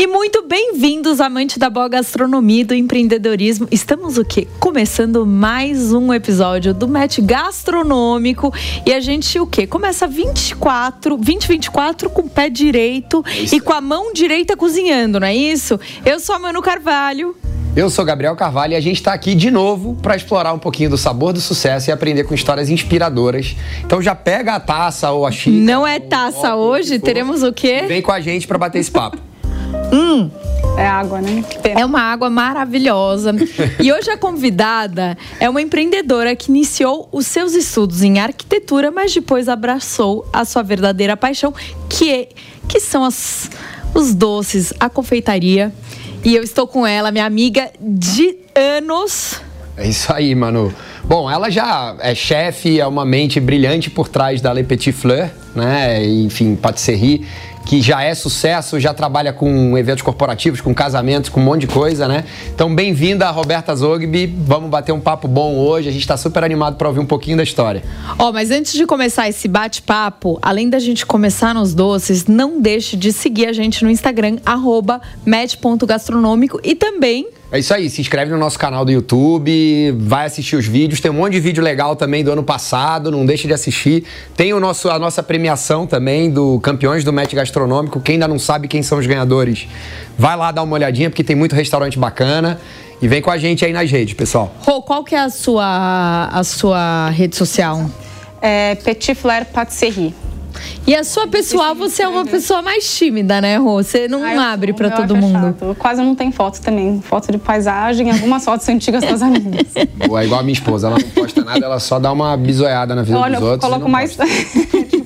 E muito bem-vindos, amante da boa gastronomia e do empreendedorismo. Estamos o quê? Começando mais um episódio do Match Gastronômico. E a gente o quê? Começa 24, 2024 com o pé direito é e com a mão direita cozinhando, não é isso? Eu sou a Manu Carvalho. Eu sou Gabriel Carvalho e a gente está aqui de novo para explorar um pouquinho do sabor do sucesso e aprender com histórias inspiradoras. Então já pega a taça ou a xícara. Não é taça hoje, teremos o quê? Vem com a gente para bater esse papo. Hum. É água, né? É uma água maravilhosa. e hoje a convidada é uma empreendedora que iniciou os seus estudos em arquitetura, mas depois abraçou a sua verdadeira paixão, que, é, que são as, os doces, a confeitaria. E eu estou com ela, minha amiga de anos. É isso aí, Manu. Bom, ela já é chefe, é uma mente brilhante por trás da Le Petit Fleur, né? Enfim, patisserie que já é sucesso, já trabalha com eventos corporativos, com casamentos, com um monte de coisa, né? Então, bem-vinda, Roberta Zogby. Vamos bater um papo bom hoje. A gente está super animado para ouvir um pouquinho da história. Ó, oh, mas antes de começar esse bate-papo, além da gente começar nos doces, não deixe de seguir a gente no Instagram, arroba match.gastronômico e também é isso aí, se inscreve no nosso canal do YouTube, vai assistir os vídeos. Tem um monte de vídeo legal também do ano passado, não deixe de assistir. Tem o nosso, a nossa premiação também do Campeões do Met Gastronômico. Quem ainda não sabe quem são os ganhadores, vai lá dar uma olhadinha, porque tem muito restaurante bacana. E vem com a gente aí nas redes, pessoal. Rô, qual que é a sua, a sua rede social? É Petit Flair Patisserie. E a sua pessoal, você é uma pessoa mais tímida, né, Rô? Você não ah, abre para todo mundo. Chato. Quase não tem foto também. Foto de paisagem, algumas fotos antigas das amigas. Boa, é igual a minha esposa. Ela não posta nada, ela só dá uma bisoiada na vida Olha, dos outros. Eu coloco mais.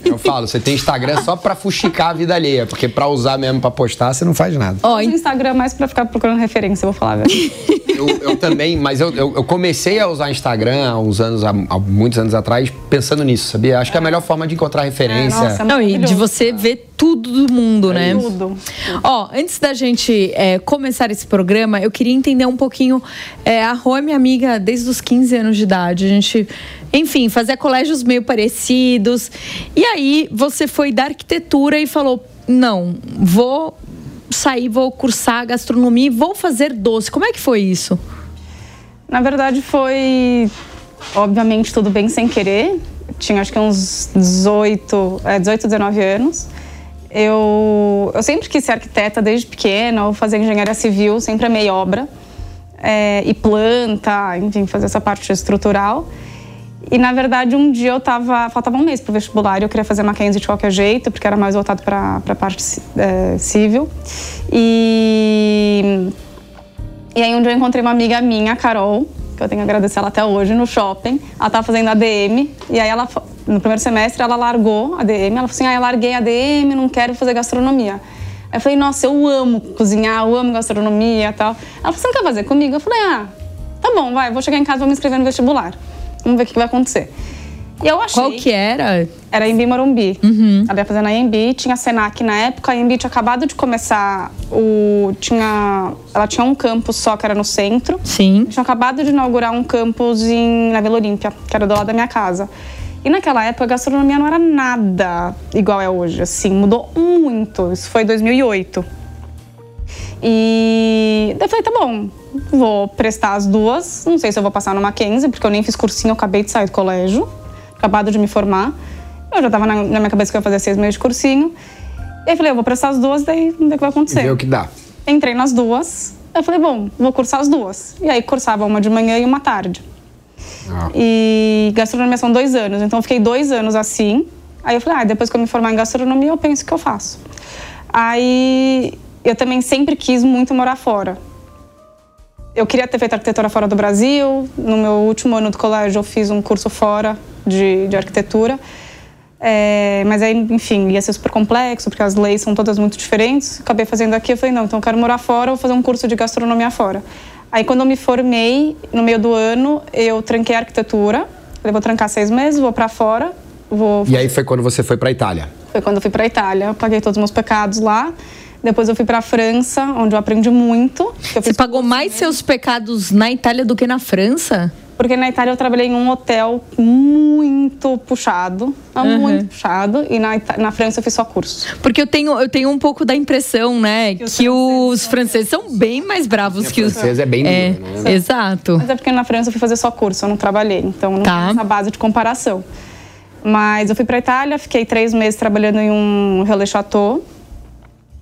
Eu falo, você tem Instagram só pra fuxicar a vida alheia, porque pra usar mesmo pra postar, você não faz nada. Ó, oh, Instagram é mais pra ficar procurando referência, eu vou falar, velho. Eu, eu, também, mas eu, eu, eu, comecei a usar Instagram há uns anos, há, há, muitos anos atrás, pensando nisso, sabia? Acho que é a melhor forma de encontrar referência. É, nossa, não, e de você ver tudo do mundo, é né? Tudo. Ó, antes da gente é, começar esse programa, eu queria entender um pouquinho. É, a Rô é minha amiga desde os 15 anos de idade. A gente enfim, fazia colégios meio parecidos. E aí você foi da arquitetura e falou: não, vou sair, vou cursar gastronomia e vou fazer doce. Como é que foi isso? Na verdade, foi obviamente tudo bem sem querer. Tinha acho que uns 18, é, 18 19 anos. Eu, eu sempre quis ser arquiteta desde pequena, ou fazer engenharia civil, sempre amei obra. É, e planta, enfim, fazer essa parte estrutural. E na verdade, um dia eu tava. Faltava um mês pro vestibular e eu queria fazer Mackenzie de qualquer jeito, porque era mais voltado para a parte é, civil. E. E aí um dia eu encontrei uma amiga minha, a Carol, que eu tenho que agradecer ela até hoje, no shopping. Ela tava fazendo ADM, e aí ela, no primeiro semestre, ela largou a ADM. Ela falou assim: ah, eu larguei a ADM, não quero fazer gastronomia. Aí eu falei, nossa, eu amo cozinhar, eu amo gastronomia e tal. Ela falou, você não quer fazer comigo? Eu falei, ah, tá bom, vai, vou chegar em casa, vou me inscrever no vestibular. Vamos ver o que vai acontecer. E eu achei. Qual que era? Era em Morumbi. Uhum. Ela ia fazer na Embi, tinha Senac na época, a Embi tinha acabado de começar o. Tinha. Ela tinha um campus só que era no centro. Sim. Tinha acabado de inaugurar um campus em, na Vila Olímpia, que era do lado da minha casa. E naquela época a gastronomia não era nada igual é hoje, assim, mudou muito. Isso foi em 2008. E eu falei, tá bom, vou prestar as duas. Não sei se eu vou passar no Mackenzie, porque eu nem fiz cursinho, eu acabei de sair do colégio, acabado de me formar. Eu já tava na, na minha cabeça que eu ia fazer seis meses de cursinho. E aí falei, eu vou prestar as duas, daí vamos ver o que vai acontecer. Ver o que dá. Entrei nas duas. Eu falei, bom, vou cursar as duas. E aí cursava uma de manhã e uma tarde. Ah. E gastronomia são dois anos, então eu fiquei dois anos assim. Aí eu falei, ah, depois que eu me formar em gastronomia, eu penso o que eu faço. Aí eu também sempre quis muito morar fora. Eu queria ter feito arquitetura fora do Brasil. No meu último ano do colégio, eu fiz um curso fora de, de arquitetura. É, mas aí, enfim, ia ser super complexo, porque as leis são todas muito diferentes. Acabei fazendo aqui, eu falei, não, então eu quero morar fora, vou fazer um curso de gastronomia fora. Aí, quando eu me formei, no meio do ano, eu tranquei a arquitetura. Falei, vou trancar seis meses, vou para fora. Vou... E aí foi quando você foi para Itália? Foi quando eu fui para Itália. Eu paguei todos os meus pecados lá. Depois eu fui para a França, onde eu aprendi muito. Você pagou mais seus pecados na Itália do que na França? Porque na Itália eu trabalhei em um hotel muito puxado, uhum. muito puxado, e na, na França eu fiz só curso. Porque eu tenho, eu tenho um pouco da impressão, né, que, que os franceses são bem mais bravos que os. franceses é bem é, né? Exato. Mas é porque na França eu fui fazer só curso, eu não trabalhei, então não tá. essa base de comparação. Mas eu fui para Itália, fiquei três meses trabalhando em um relais chateau,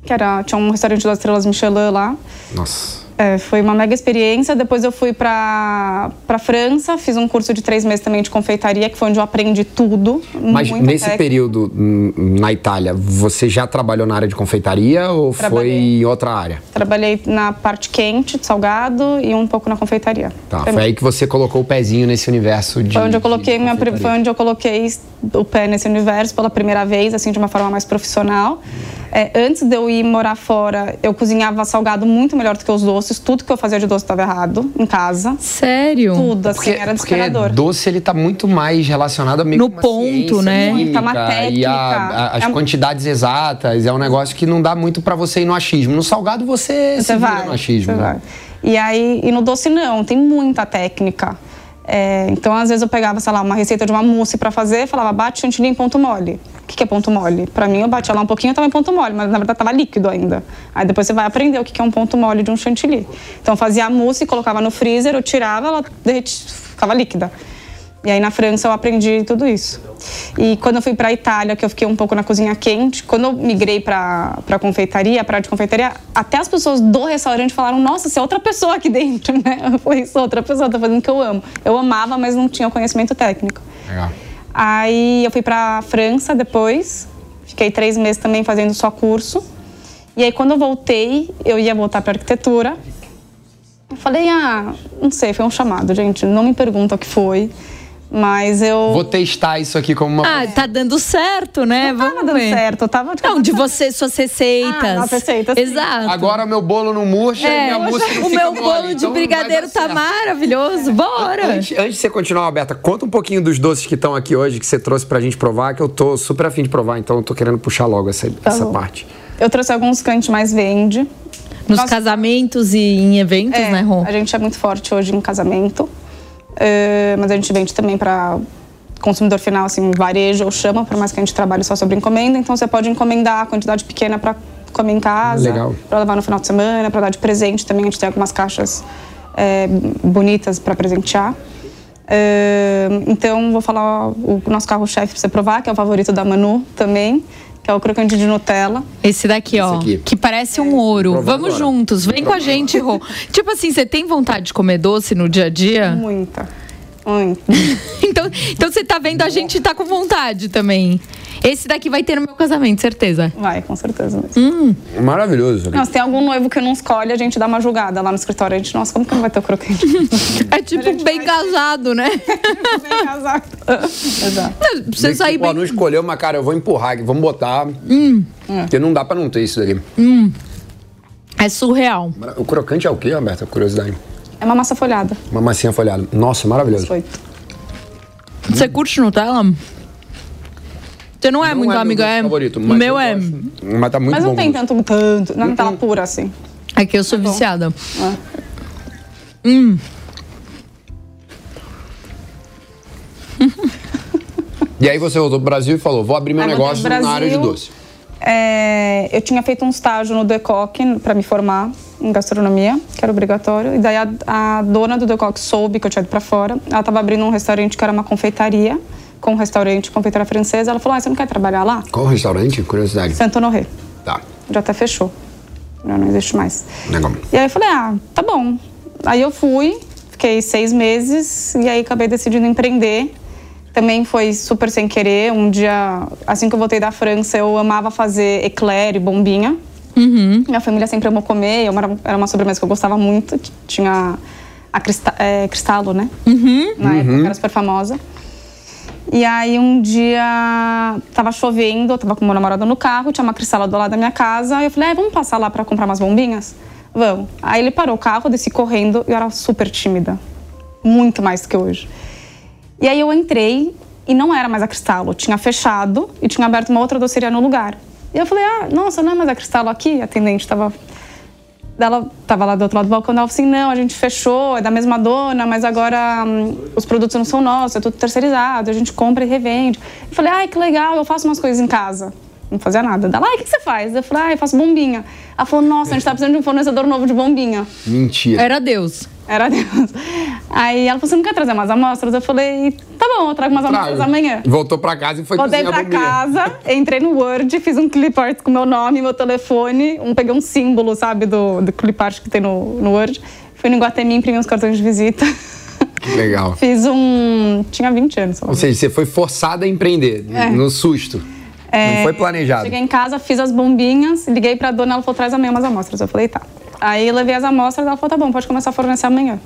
que era tinha um restaurante das estrelas Michelin lá. Nossa. É, foi uma mega experiência. Depois eu fui para França, fiz um curso de três meses também de confeitaria, que foi onde eu aprendi tudo. Mas nesse técnica. período hum, na Itália, você já trabalhou na área de confeitaria ou Trabalhei. foi em outra área? Trabalhei na parte quente, de salgado e um pouco na confeitaria. Tá, foi aí que você colocou o pezinho nesse universo de. Foi onde eu coloquei minha, foi onde eu coloquei o pé nesse universo pela primeira vez, assim, de uma forma mais profissional. É, antes de eu ir morar fora, eu cozinhava salgado muito melhor do que os doces. Tudo que eu fazia de doce estava errado em casa. Sério? Tudo, assim, porque, era desesperador. Porque doce, ele tá muito mais relacionado a meio No ponto, né? Química, uma técnica. E a, a, as é... quantidades exatas. É um negócio que não dá muito para você ir no achismo. No salgado, você, você se vai, no achismo. Você né? vai. E aí, e no doce não, tem muita técnica. É, então, às vezes eu pegava, sei lá, uma receita de uma mousse para fazer, falava, bate chantilly em ponto mole. O que, que é ponto mole? Para mim, eu batia lá um pouquinho, estava em ponto mole, mas na verdade estava líquido ainda. Aí depois você vai aprender o que, que é um ponto mole de um chantilly. Então, fazia a mousse, colocava no freezer, eu tirava, ela derretia, ficava líquida. E aí na França eu aprendi tudo isso. E quando eu fui para a Itália, que eu fiquei um pouco na cozinha quente, quando eu migrei para a confeitaria, para de confeitaria, até as pessoas do restaurante falaram: "Nossa, você é outra pessoa aqui dentro", né? Eu falei: "Sou outra pessoa, tô fazendo o que eu amo". Eu amava, mas não tinha o conhecimento técnico. Legal. Aí eu fui para a França depois, fiquei três meses também fazendo só curso. E aí quando eu voltei, eu ia voltar para arquitetura. Eu falei: "Ah, não sei, foi um chamado, gente. Não me pergunta o que foi". Mas eu. Vou testar isso aqui como uma. Ah, tá dando certo, né? Não Vamos tava dando ver. certo. tava de Não, de você, suas receitas. Ah, receitas. Exato. Agora meu bolo não murcha é, e minha mousse não O meu bolo de então brigadeiro tá maravilhoso. Bora! Antes, antes de você continuar, Alberta, conta um pouquinho dos doces que estão aqui hoje, que você trouxe pra gente provar, que eu tô super afim de provar, então eu tô querendo puxar logo essa, tá essa parte. Eu trouxe alguns que a gente mais vende. Nos Nossa. casamentos e em eventos, é, né, Rô? A gente é muito forte hoje em casamento. Uh, mas a gente vende também para consumidor final, assim, varejo ou chama, por mais que a gente trabalhe só sobre encomenda. Então você pode encomendar a quantidade pequena para comer em casa, para levar no final de semana, para dar de presente também. A gente tem algumas caixas é, bonitas para presentear. Uh, então vou falar o nosso carro-chefe para você provar, que é o favorito da Manu também que é o crocante de Nutella. Esse daqui, Esse ó, aqui. que parece um ouro. Vamos agora. juntos, vem com a gente, Rô. tipo assim, você tem vontade de comer doce no dia a dia? Muita. Muita. então, então você tá vendo a gente tá com vontade também. Esse daqui vai ter no meu casamento, certeza. Vai, com certeza. Hum. Maravilhoso. Não, se tem algum noivo que não escolhe, a gente dá uma julgada lá no escritório. A gente, nossa, como que não vai ter o crocante? é tipo bem vai... casado, né? bem casado. Exato. Você sair bem... não escolheu, mas cara, eu vou empurrar aqui, vamos botar. Hum. Porque não dá pra não ter isso daqui. Hum. É surreal. O crocante é o quê, Roberta? Curiosidade. É uma massa folhada. Uma massinha folhada. Nossa, maravilhoso. Você curte Nutella? Você não é não muito é amigo, é? Favorito, o meu é. Mas tá muito Mas não tem tanto, tanto. Não tá pura assim. É que eu sou é viciada. É. Hum. e aí você voltou pro Brasil e falou: vou abrir meu aí negócio Brasil, na área de doce. É, eu tinha feito um estágio no Decoque para me formar em gastronomia, que era obrigatório. E daí a, a dona do Decoque soube que eu tinha ido para fora. Ela estava abrindo um restaurante que era uma confeitaria com um restaurante confeitaria francesa. Ela falou: ah, você não quer trabalhar lá? Qual restaurante? Curiosidade. Santo Honoré. Tá. Já até fechou. Já não existe mais. Legal. E aí eu falei: ah, tá bom. Aí eu fui, fiquei seis meses e aí acabei decidindo empreender. Também foi super sem querer. Um dia, assim que eu voltei da França, eu amava fazer eclair e bombinha. Uhum. Minha família sempre amou comer. Era, era uma sobremesa que eu gostava muito. Que tinha a crista, é, Cristalo, né? Uhum. Na época era super famosa. E aí um dia tava chovendo, eu tava com meu namorado no carro, tinha uma cristala do lado da minha casa, e eu falei, ah, vamos passar lá para comprar umas bombinhas? Vamos. Aí ele parou o carro, desci correndo, e eu era super tímida. Muito mais do que hoje. E aí eu entrei e não era mais a Cristalo, tinha fechado e tinha aberto uma outra doceria no lugar. E eu falei, ah, nossa, não é mais a Cristalo aqui? A atendente estava Ela tava lá do outro lado do balcão, ela falou assim, não, a gente fechou, é da mesma dona, mas agora hum, os produtos não são nossos, é tudo terceirizado, a gente compra e revende. Eu falei, ai, que legal, eu faço umas coisas em casa. Não fazia nada. Ela, ai, o que você faz? Eu falei, ai, eu faço bombinha. Ela falou, nossa, a gente tá precisando de um fornecedor novo de bombinha. Mentira. Era Deus. Era Deus. Aí ela falou, você não quer trazer umas amostras? Eu falei, tá bom, eu trago umas amostras amanhã. Voltou pra casa e foi Voltei pra casa, entrei no Word, fiz um clip art com meu nome, meu telefone, um, peguei um símbolo, sabe, do, do clip art que tem no, no Word. Fui no Iguatemi, imprimi uns cartões de visita. Que legal. Fiz um... Tinha 20 anos. Ou seja, você foi forçada a empreender, é. no susto. É, não foi planejado. Cheguei em casa, fiz as bombinhas, liguei pra dona, ela falou, traz amanhã umas amostras. Eu falei, tá. Aí eu levei as amostras, ela falou, tá bom, pode começar a fornecer amanhã.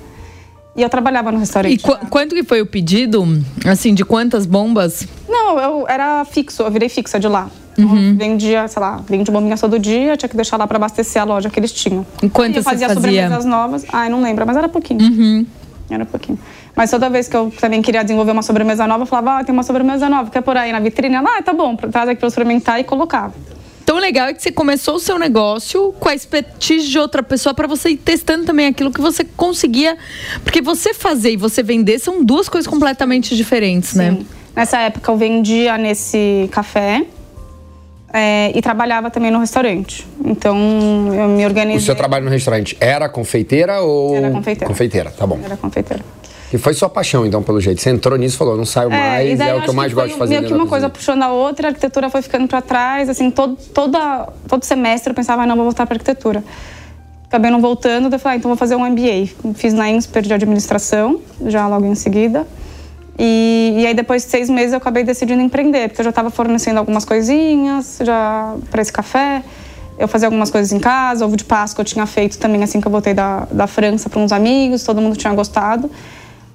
E eu trabalhava no restaurante. E qu quanto que foi o pedido? Assim, de quantas bombas? Não, eu era fixo, eu virei fixa de lá. Uhum. Vendia, sei lá, vendia bombinhas todo dia, tinha que deixar lá para abastecer a loja que eles tinham. E quantas você fazia? sobremesas novas. Ai, não lembro, mas era pouquinho. Uhum. Era pouquinho. Mas toda vez que eu também queria desenvolver uma sobremesa nova, eu falava, ah, tem uma sobremesa nova, quer por aí na vitrine? Ela, ah, tá bom, traz aqui pra eu experimentar e colocava. Tão legal é que você começou o seu negócio com a expertise de outra pessoa para você ir testando também aquilo que você conseguia. Porque você fazer e você vender são duas coisas completamente diferentes, né? Sim. né? Nessa época eu vendia nesse café. É, e trabalhava também no restaurante. Então eu me organizei. O seu trabalho no restaurante era confeiteira ou. Era confeiteira. Confeiteira, tá bom. Era confeiteira. E foi sua paixão, então, pelo jeito. Você entrou nisso e falou, não saio é, mais, é o que eu mais gosto de fazer. Meio que uma coisa puxando a outra, a arquitetura foi ficando para trás, assim, todo, toda, todo semestre eu pensava, ah, não, vou voltar para arquitetura. Acabei não voltando, eu falei, ah, então vou fazer um MBA. Fiz na INSPER de administração, já logo em seguida. E, e aí depois de seis meses eu acabei decidindo empreender, porque eu já estava fornecendo algumas coisinhas já para esse café. Eu fazia algumas coisas em casa, ovo de Páscoa eu tinha feito também assim que eu voltei da, da França para uns amigos, todo mundo tinha gostado.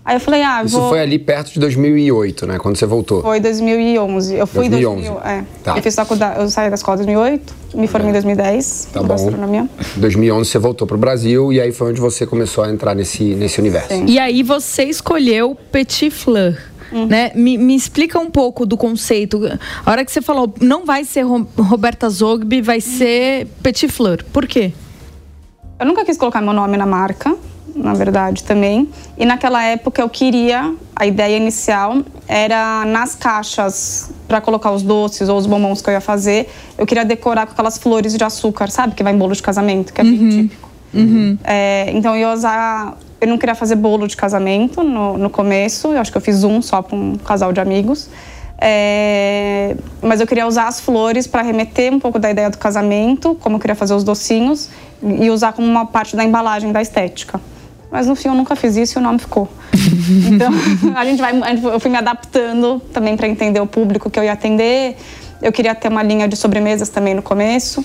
Aí eu falei, ah, Isso vou... foi ali perto de 2008, né? Quando você voltou. Foi 2011. Eu fui em 2011. é. Tá. Eu fiz faculdade, eu saí da escola em 2008, me formei em 2010 tá bom. gastronomia. Em 2011 você voltou para o Brasil e aí foi onde você começou a entrar nesse, nesse universo. Sim. E aí você escolheu Petit Fleur. Uhum. Né? Me, me, explica um pouco do conceito. A hora que você falou, não vai ser Roberta Zogby, vai uhum. ser Petit Fleur. Por quê? Eu nunca quis colocar meu nome na marca na verdade, também. E naquela época eu queria, a ideia inicial era nas caixas para colocar os doces ou os bombons que eu ia fazer, eu queria decorar com aquelas flores de açúcar, sabe? Que vai em bolo de casamento, que é uhum. bem típico. Uhum. É, então eu ia usar. Eu não queria fazer bolo de casamento no, no começo, eu acho que eu fiz um só para um casal de amigos. É, mas eu queria usar as flores para remeter um pouco da ideia do casamento, como eu queria fazer os docinhos, e usar como uma parte da embalagem da estética. Mas no fim eu nunca fiz isso e o nome ficou. então a gente vai, eu fui me adaptando também para entender o público que eu ia atender. Eu queria ter uma linha de sobremesas também no começo.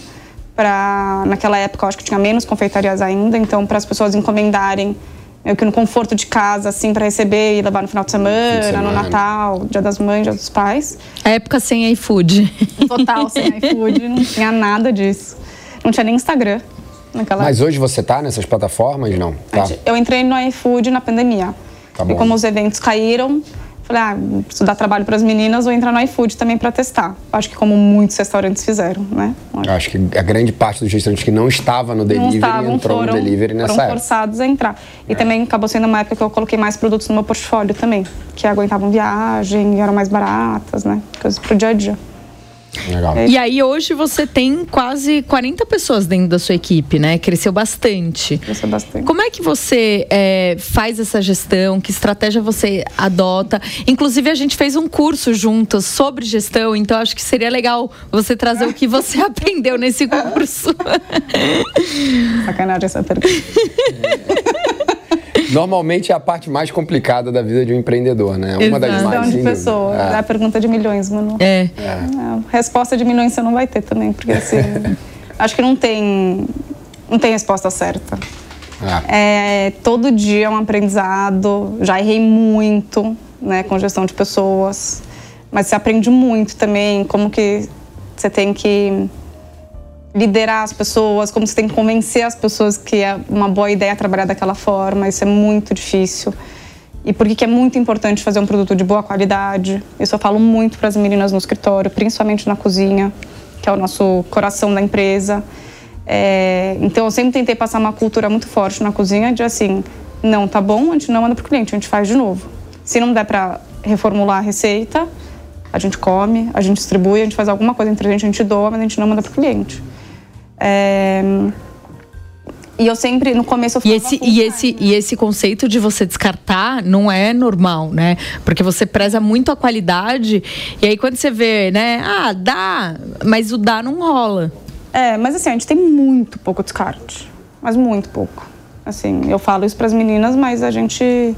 Para naquela época eu acho que tinha menos confeitarias ainda, então para as pessoas encomendarem eu que no conforto de casa, assim, para receber e levar no final de semana, de semana, no Natal, Dia das Mães, Dia dos Pais. A época sem iFood. Total sem iFood, não tinha nada disso. Não tinha nem Instagram. Naquela... Mas hoje você está nessas plataformas, não? Tá. Eu entrei no iFood na pandemia. Tá e como os eventos caíram, falei, ah, preciso dar trabalho para as meninas, vou entrar no iFood também para testar. Acho que como muitos restaurantes fizeram, né? Acho que a grande parte dos restaurantes que não estava no delivery estavam, entrou foram, no delivery nessa foram época. forçados a entrar. E é. também acabou sendo uma época que eu coloquei mais produtos no meu portfólio também, que aguentavam viagem, eram mais baratas, né? Coisas pro dia a dia. Legal. E aí hoje você tem quase 40 pessoas dentro da sua equipe, né? Cresceu bastante. Cresceu bastante. Como é que você é, faz essa gestão? Que estratégia você adota? Inclusive, a gente fez um curso juntos sobre gestão, então acho que seria legal você trazer o que você aprendeu nesse curso. Sacanagem essa pergunta. Normalmente é a parte mais complicada da vida de um empreendedor, né? Uma das mais. de pessoa. É. é. a pergunta de milhões, mano. É. é. é. Resposta de milhões você não vai ter também, porque assim. acho que não tem. Não tem resposta certa. É. é. todo dia é um aprendizado. Já errei muito, né, com gestão de pessoas. Mas você aprende muito também como que você tem que liderar as pessoas, como você tem que convencer as pessoas que é uma boa ideia trabalhar daquela forma. Isso é muito difícil. E por que é muito importante fazer um produto de boa qualidade? Isso eu falo muito para as meninas no escritório, principalmente na cozinha, que é o nosso coração da empresa. É, então eu sempre tentei passar uma cultura muito forte na cozinha de assim, não tá bom, a gente não manda pro cliente, a gente faz de novo. Se não der para reformular a receita, a gente come, a gente distribui, a gente faz alguma coisa entre a gente, a gente doa, mas a gente não manda pro cliente. É, e eu sempre, no começo, eu e esse, e esse E esse conceito de você descartar não é normal, né? Porque você preza muito a qualidade. E aí, quando você vê, né? Ah, dá, mas o dá não rola. É, mas assim, a gente tem muito pouco descarte. Mas muito pouco. Assim, eu falo isso para as meninas, mas a gente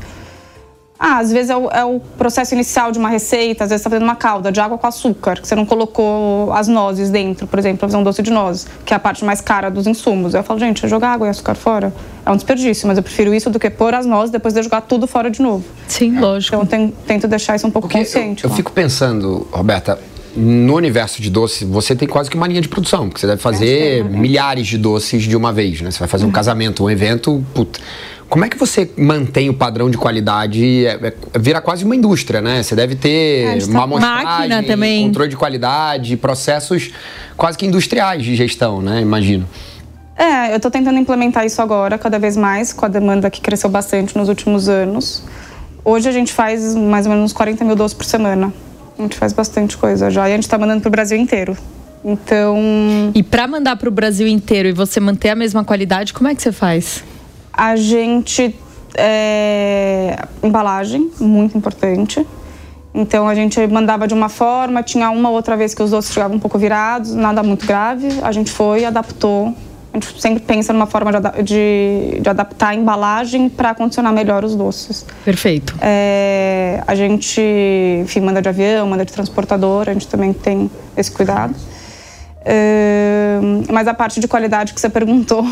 ah, às vezes é o, é o, processo inicial de uma receita, às vezes você está fazendo uma calda de água com açúcar, que você não colocou as nozes dentro, por exemplo, para fazer um doce de nozes, que é a parte mais cara dos insumos. Eu falo, gente, jogar água e açúcar fora é um desperdício, mas eu prefiro isso do que pôr as nozes depois de jogar tudo fora de novo. Sim, lógico. Então eu tento, tento deixar isso um pouco Porque consciente. Eu, eu fico pensando, Roberta, no universo de doce, você tem quase que uma linha de produção, porque você deve fazer é, milhares de doces de uma vez, né? Você vai fazer um uhum. casamento, um evento, puta como é que você mantém o padrão de qualidade? É, é, vira quase uma indústria, né? Você deve ter uma amostragem, também. controle de qualidade, processos quase que industriais de gestão, né? Imagino. É, eu estou tentando implementar isso agora, cada vez mais, com a demanda que cresceu bastante nos últimos anos. Hoje a gente faz mais ou menos 40 mil doces por semana. A gente faz bastante coisa já e a gente está mandando para o Brasil inteiro. Então. E para mandar para o Brasil inteiro e você manter a mesma qualidade, como é que você faz? A gente. É, embalagem, muito importante. Então a gente mandava de uma forma, tinha uma outra vez que os doces chegavam um pouco virados, nada muito grave. A gente foi, adaptou. A gente sempre pensa numa forma de, de, de adaptar a embalagem para condicionar melhor os doces. Perfeito. É, a gente, enfim, manda de avião, manda de transportador, a gente também tem esse cuidado. É, mas a parte de qualidade que você perguntou,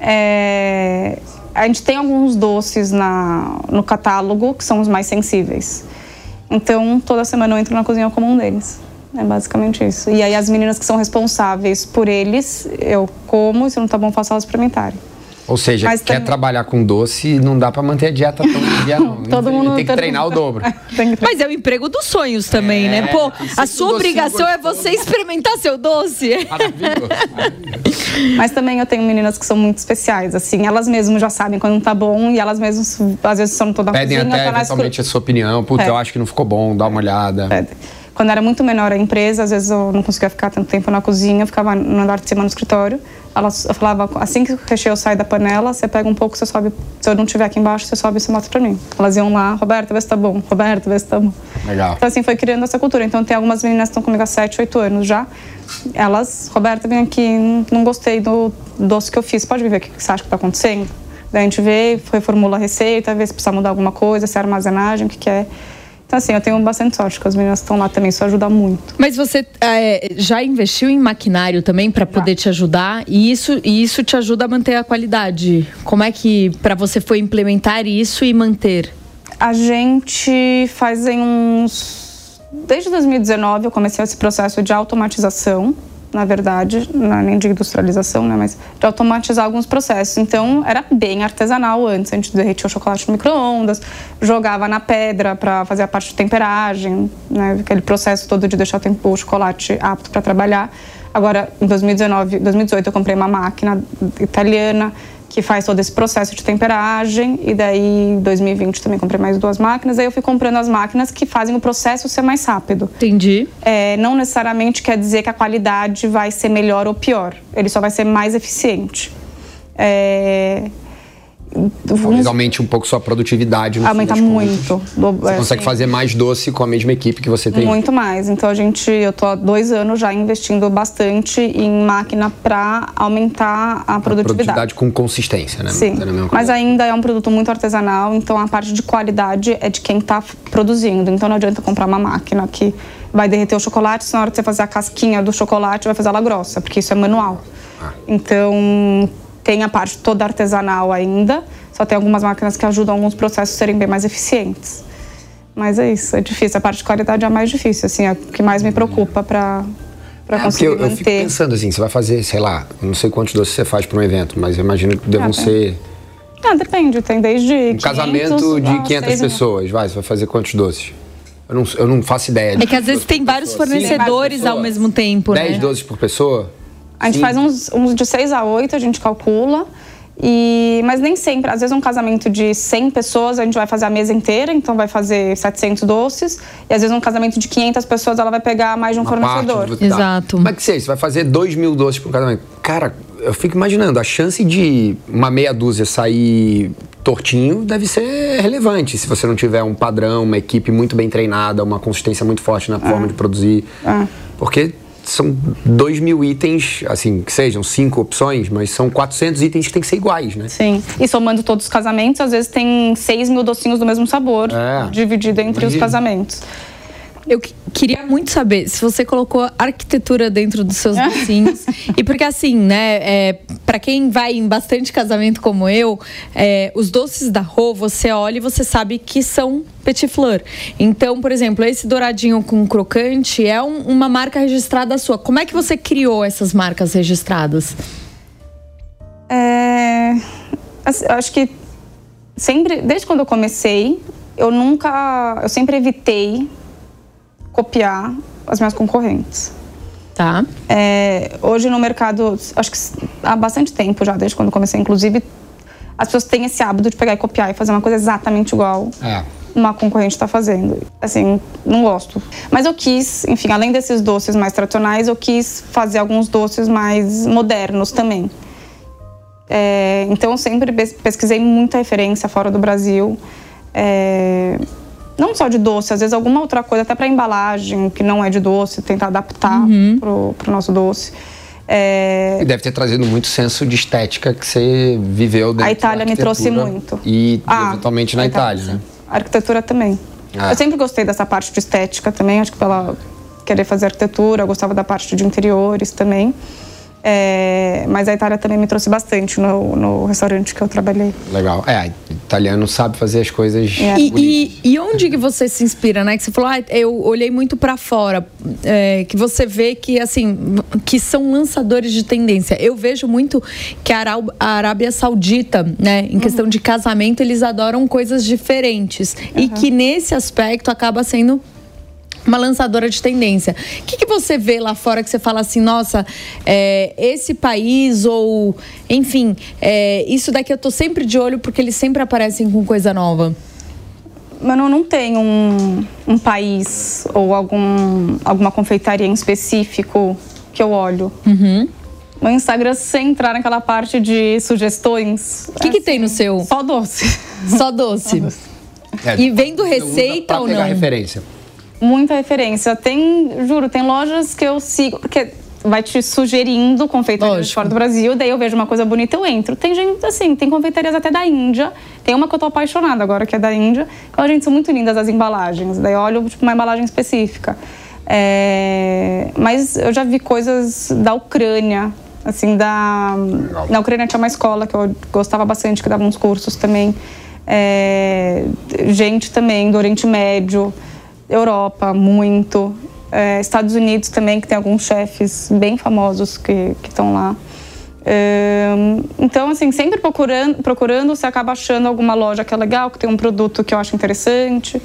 é, a gente tem alguns doces na, no catálogo que são os mais sensíveis. Então, toda semana eu entro na cozinha como um deles. É basicamente isso. E aí, as meninas que são responsáveis por eles, eu como, e se não tá bom, faço elas experimentarem. Ou seja, Mas quer também... trabalhar com doce, não dá para manter a dieta tão dia, não. Todo mundo tem que treinar o dobro. Mas é o emprego dos sonhos também, né? é, né? Pô, a sua obrigação é você experimentar seu doce. Maravilhoso. Mas também eu tenho meninas que são muito especiais, assim, elas mesmas já sabem quando não tá bom e elas mesmas, às vezes, são toda Pedem cozinha, até eventualmente a sua opinião. Puta, é. eu acho que não ficou bom, dá uma olhada. Pedem. Quando era muito menor a empresa, às vezes eu não conseguia ficar tanto tempo na cozinha, eu ficava no andar de cima no escritório. Ela falava, assim que o recheio sai da panela, você pega um pouco, você sobe. Se eu não estiver aqui embaixo, você sobe e você mostra pra mim. Elas iam lá, Roberta, vê se tá bom. Roberta, vê se tá bom. Legal. Então, assim, foi criando essa cultura. Então, tem algumas meninas que estão comigo há 7, 8 anos já. Elas, Roberta, vem aqui, não gostei do doce que eu fiz. Pode ver o que você acha que tá acontecendo? Daí a gente vê, reformula a receita, vê se precisa mudar alguma coisa, se é armazenagem, o que, que é. Então, assim, eu tenho bastante sorte que as meninas estão lá também, isso ajuda muito. Mas você é, já investiu em maquinário também para poder te ajudar? E isso, e isso te ajuda a manter a qualidade? Como é que para você foi implementar isso e manter? A gente faz em uns. Desde 2019 eu comecei esse processo de automatização na verdade, nem de industrialização, né, mas de automatizar alguns processos. Então, era bem artesanal antes. A gente derretia o chocolate no micro-ondas, jogava na pedra para fazer a parte de temperagem, né, aquele processo todo de deixar o chocolate apto para trabalhar. Agora, em 2019, 2018, eu comprei uma máquina italiana que faz todo esse processo de temperagem. E daí, em 2020, também comprei mais duas máquinas. Aí eu fui comprando as máquinas que fazem o processo ser mais rápido. Entendi. É, não necessariamente quer dizer que a qualidade vai ser melhor ou pior. Ele só vai ser mais eficiente. É, Talvez aumente um pouco sua produtividade. No Aumenta muito. Do, você é, consegue fazer mais doce com a mesma equipe que você tem? Muito mais. Então a gente, eu tô há dois anos já investindo bastante em máquina para aumentar a produtividade. A produtividade com consistência, né? Sim. Mas ainda é um produto muito artesanal, então a parte de qualidade é de quem está produzindo. Então não adianta comprar uma máquina que vai derreter o chocolate, se na hora de você fazer a casquinha do chocolate vai fazer ela grossa, porque isso é manual. Ah. Então tem a parte toda artesanal ainda, só tem algumas máquinas que ajudam alguns processos a serem bem mais eficientes. Mas é isso, é difícil. A parte de qualidade é a mais difícil, assim, é o que mais me preocupa para para é, conseguir eu, manter. Eu fico pensando assim, você vai fazer, sei lá, não sei quantos doces você faz para um evento, mas eu imagino que devam ah, ser... Ah, depende, tem desde Um 500, casamento de 500 pessoas, vai, você vai fazer quantos doces? Eu não, eu não faço ideia. É que às vezes tem vários fornecedores Sim, ao mesmo tempo, 10 né? 10 doces por pessoa? A gente Sim. faz uns, uns de 6 a 8, a gente calcula. E, mas nem sempre. Às vezes um casamento de 100 pessoas, a gente vai fazer a mesa inteira, então vai fazer 700 doces. E às vezes um casamento de 500 pessoas, ela vai pegar mais de um Uma fornecedor. parte do- Exato. Como é que você, você vai fazer 2 mil doces para um casamento? Cara, eu fico imaginando, a chance de uma meia dúzia sair tortinho deve ser relevante se você não tiver um padrão, uma equipe muito bem treinada, uma consistência muito forte na forma de produzir. É. Porque são 2 mil itens, assim, que sejam cinco opções, mas são 400 itens que tem que ser iguais, né? Sim. E somando todos os casamentos, às vezes tem 6 mil docinhos do mesmo sabor, É. dividido entre os Imagina. casamentos. Eu que- queria muito saber se você colocou arquitetura dentro dos seus docinhos. e porque assim, né, é, para quem vai em bastante casamento como eu, é, os doces da Rô, você olha e você sabe que são petit fleur. Então, por exemplo, esse douradinho com crocante é um- uma marca registrada sua. Como é que você criou essas marcas registradas? É, assim, eu acho que sempre, desde quando eu comecei, eu nunca, eu sempre evitei copiar as minhas concorrentes. Tá? É, hoje no mercado, acho que há bastante tempo já, desde quando comecei, inclusive, as pessoas têm esse hábito de pegar e copiar e fazer uma coisa exatamente igual É. uma concorrente está fazendo. Assim, não gosto. Mas eu quis, enfim, além desses doces mais tradicionais, eu quis fazer alguns doces mais modernos também. É, então, eu sempre pes- pesquisei muita referência fora do Brasil. É, não só de doce, às vezes alguma outra coisa, até para embalagem, que não é de doce, tentar adaptar pro, pro nosso doce. É, E deve ter trazido muito senso de estética que você viveu dentro a Itália da me trouxe muito. E Ah, eventualmente na a Itália, sim. né? A arquitetura também. Ah. Eu sempre gostei dessa parte de estética também, acho que pela querer fazer arquitetura, eu gostava da parte de interiores também. É, mas a Itália também me trouxe bastante no, no restaurante que eu trabalhei. Legal. É, italiano sabe fazer as coisas É. E, e, e onde que você se inspira, né? Que você falou, ah, eu olhei muito pra fora, é, que você vê que assim, que são lançadores de tendência. Eu vejo muito que a, Arábia Saudita, né, em questão de casamento, eles adoram coisas diferentes e que nesse aspecto acaba sendo uma lançadora de tendência. O que, que você vê lá fora que você fala assim, nossa, é, esse país ou, enfim, é, isso daqui eu tô sempre de olho porque eles sempre aparecem com coisa nova. Mas eu não tenho um, um país ou algum, alguma confeitaria em específico que eu olho. Uhum. No Instagram, sem entrar naquela parte de sugestões. O que, que tem no seu? Só doce. Só doce. É, E vendo receita pra ou pegar não? referência. Muita referência. Tem, juro, tem lojas que eu sigo, porque vai te sugerindo confeitarias fora do Brasil, daí eu vejo uma coisa bonita, eu entro. Tem gente, assim, tem confeitarias até da Índia. Tem uma que eu tô apaixonada agora, que é da Índia. Então, gente, são muito lindas as embalagens. Daí eu olho, tipo, uma embalagem específica. É, Mas eu já vi coisas da Ucrânia, assim, da... Legal. Na Ucrânia tinha uma escola que eu gostava bastante, que dava uns cursos também. É, Gente também do Oriente Médio, Europa, muito. É, Estados Unidos também, que tem alguns chefes bem famosos que estão lá. É, então, assim, sempre procurando, procurando, você acaba achando alguma loja que é legal, que tem um produto que eu acho interessante.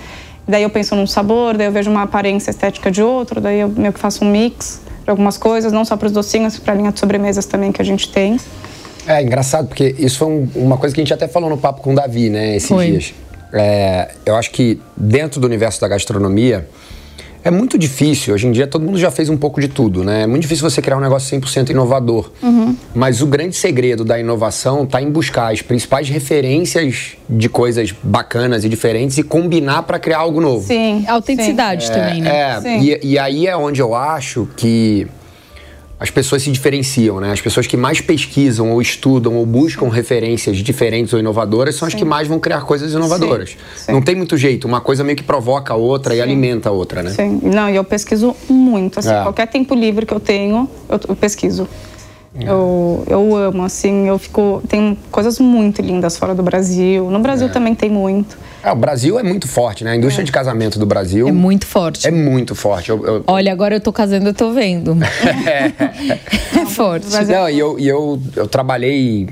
Daí eu penso num sabor, daí eu vejo uma aparência estética de outro, daí eu meio que faço um mix de algumas coisas, não só para os docinhos, para a linha de sobremesas também que a gente tem. É engraçado, porque isso foi um- uma coisa que a gente até falou no papo com o Davi, né, esses Foi. dias. É, eu acho que dentro do universo da gastronomia é muito difícil. Hoje em dia todo mundo já fez um pouco de tudo, né? É muito difícil você criar um negócio 100% inovador. Mas o grande segredo da inovação está em buscar as principais referências de coisas bacanas e diferentes e combinar para criar algo novo. Sim. Autenticidade também, né? É, Sim. e, e aí é onde eu acho que as pessoas se diferenciam, né? As pessoas que mais pesquisam ou estudam ou buscam referências diferentes ou inovadoras são as que mais vão criar coisas inovadoras. sim. Não tem muito jeito, uma coisa meio que provoca a outra e alimenta a outra, né? Sim. Não, e eu pesquiso muito. Assim, É. Qualquer tempo livre que eu tenho, eu, eu pesquiso. Eu, eu amo, assim, eu fico. Tem coisas muito lindas fora do Brasil. No Brasil também tem muito. É, o Brasil é muito forte, né? A indústria de casamento do Brasil É muito forte. é muito forte. Eu- eu- Olha, agora eu tô casando, eu tô vendo. é forte. Brasil- Não, e eu, e eu, eu trabalhei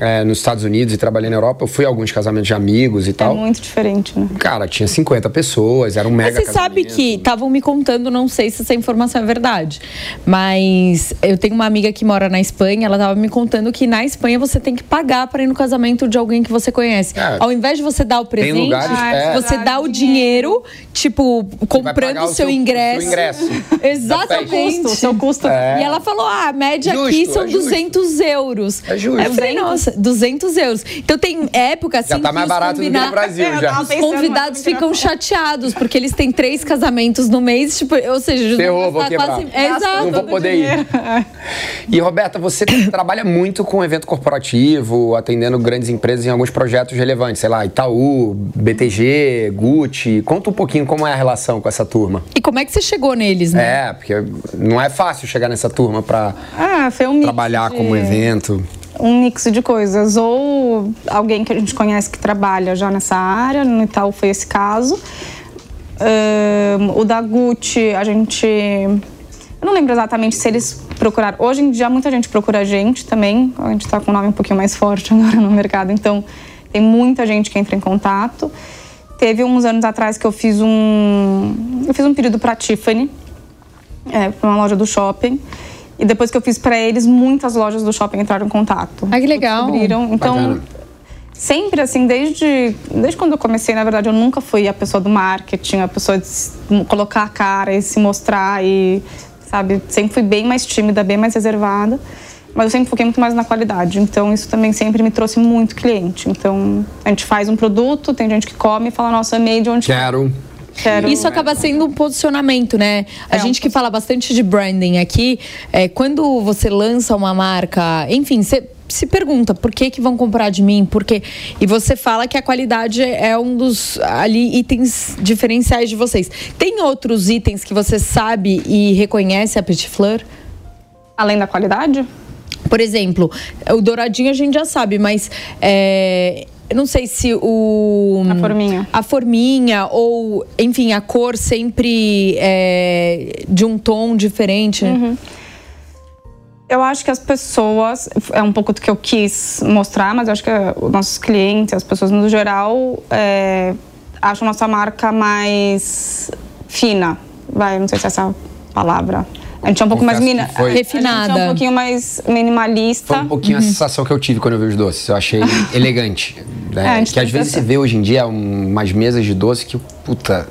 é, nos Estados Unidos e trabalhei na Europa, eu fui a alguns casamentos de amigos e É tal. muito diferente, né? Cara, tinha 50 pessoas, era um mega Mas você sabe que estavam me contando, não sei se essa informação é verdade, mas eu tenho uma amiga que mora na Espanha, ela estava me contando que na Espanha você tem que pagar para ir no casamento de alguém que você conhece. É. Ao invés de você dar o presente, lugares, é. você dá o dinheiro, tipo, comprando o seu, ingresso. seu ingresso. Exatamente. Custo, o seu custo. É. E ela falou: ah, a média Justo, aqui são é justo. 200 euros. É justo. Eu falei, nossa, 200 euros. Então tem época assim. Já tá mais os barato do que combina- no Brasil, É, já. Os convidados ficam chateados, porque eles têm três casamentos no mês, tipo, ou seja, Ferrou, vou quebrar. quase. É, exato. Não vou poder ir. E, Roberta, você trabalha muito com evento corporativo, atendendo grandes empresas em alguns projetos relevantes, sei lá, Itaú, BTG, Gucci. Conta um pouquinho como é a relação com essa turma. E como é que você chegou neles, né? É, porque não é fácil chegar nessa turma para Ah, foi um trabalhar de- como evento. Um mix de coisas. Ou alguém que a gente conhece que trabalha já nessa área, no Itaú foi esse caso. Ahn, o da Gucci, a gente. Eu não lembro exatamente se eles procuraram. Hoje em dia, muita gente procura a gente também. A gente está com um nome um pouquinho mais forte agora no mercado, então tem muita gente que entra em contato. Teve uns anos atrás que eu fiz um. Eu fiz um pedido para Tiffany, é, para uma loja do shopping. E depois que eu fiz para eles, muitas lojas do shopping entraram em contato. Ah, que legal. Descobriram. Então, Bacana. sempre assim, desde, desde quando eu comecei, na verdade, eu nunca fui a pessoa do marketing, a pessoa de colocar a cara e se mostrar e, sabe, sempre fui bem mais tímida, bem mais reservada. Mas eu sempre foquei muito mais na qualidade. Então, isso também sempre me trouxe muito cliente. Então, a gente faz um produto, tem gente que come e fala, nossa, amei de onde Quero. Quero. Isso acaba sendo um posicionamento, né? A É, um gente que fala bastante de branding aqui, é, quando você lança uma marca, enfim, você se pergunta por que, que vão comprar de mim, por quê? E você fala que a qualidade é um dos ali itens diferenciais de vocês. Tem outros itens que você sabe e reconhece a Petit Fleur? Além da qualidade? Por exemplo, o douradinho a gente já sabe, mas é, eu não sei se o. A forminha. A forminha, ou, enfim, a cor sempre é, de um tom diferente. Uhum. Eu acho que as pessoas, é um pouco do que eu quis mostrar, mas eu acho que os nossos clientes, as pessoas no geral, é, acham nossa marca mais fina. Vai, não sei se é essa palavra. A gente é um pouco mais mina, que foi- A gente é Refinada. um pouquinho mais minimalista. Foi um pouquinho a sensação que eu tive quando eu vi os doces. Eu achei elegante. né? É, que às vezes você vê hoje em dia um- umas mesas de doce que, puta,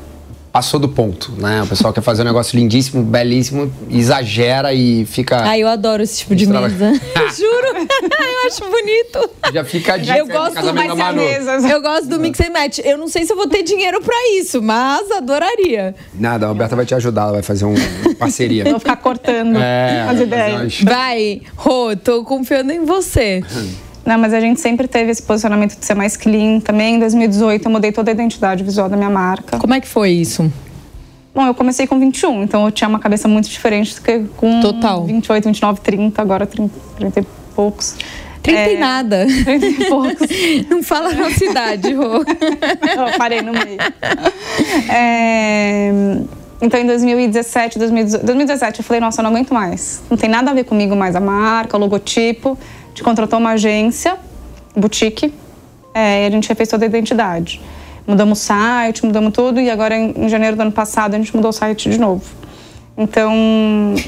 passou do ponto, né? O pessoal quer fazer um negócio lindíssimo, belíssimo, exagera e fica. Ai, eu adoro esse tipo de Estrava- mesa. Juro. eu acho bonito. Já fica dica Eu do gosto da mais mesas. Eu gosto do mix and match. Eu não sei se eu vou ter dinheiro pra isso, mas adoraria. Nada, a Roberta vai te ajudar, ela vai fazer uma parceria. Eu vou ficar cortando É, as fazer ideias. Vai, Rô, tô confiando em você. Não, mas a gente sempre teve esse posicionamento de ser mais clean também. Em 2018 eu mudei toda a identidade visual da minha marca. Como é que foi isso? Bom, eu comecei com 21, então eu tinha uma cabeça muito diferente do que com Total. 28, 29, 30, agora 30, 30 e poucos. 30 e É, nada. 30 e poucos. Não fala a nossa idade, Rô. eu parei no meio. É, então, em 2017, 2018, 2017, eu falei, nossa, eu não aguento mais. Não tem nada a ver comigo mais a marca, o logotipo. A gente contratou uma agência, boutique, é, e a gente refez toda a identidade. Mudamos o site, mudamos tudo, e agora, em, em janeiro do ano passado, a gente mudou o site de novo. Então,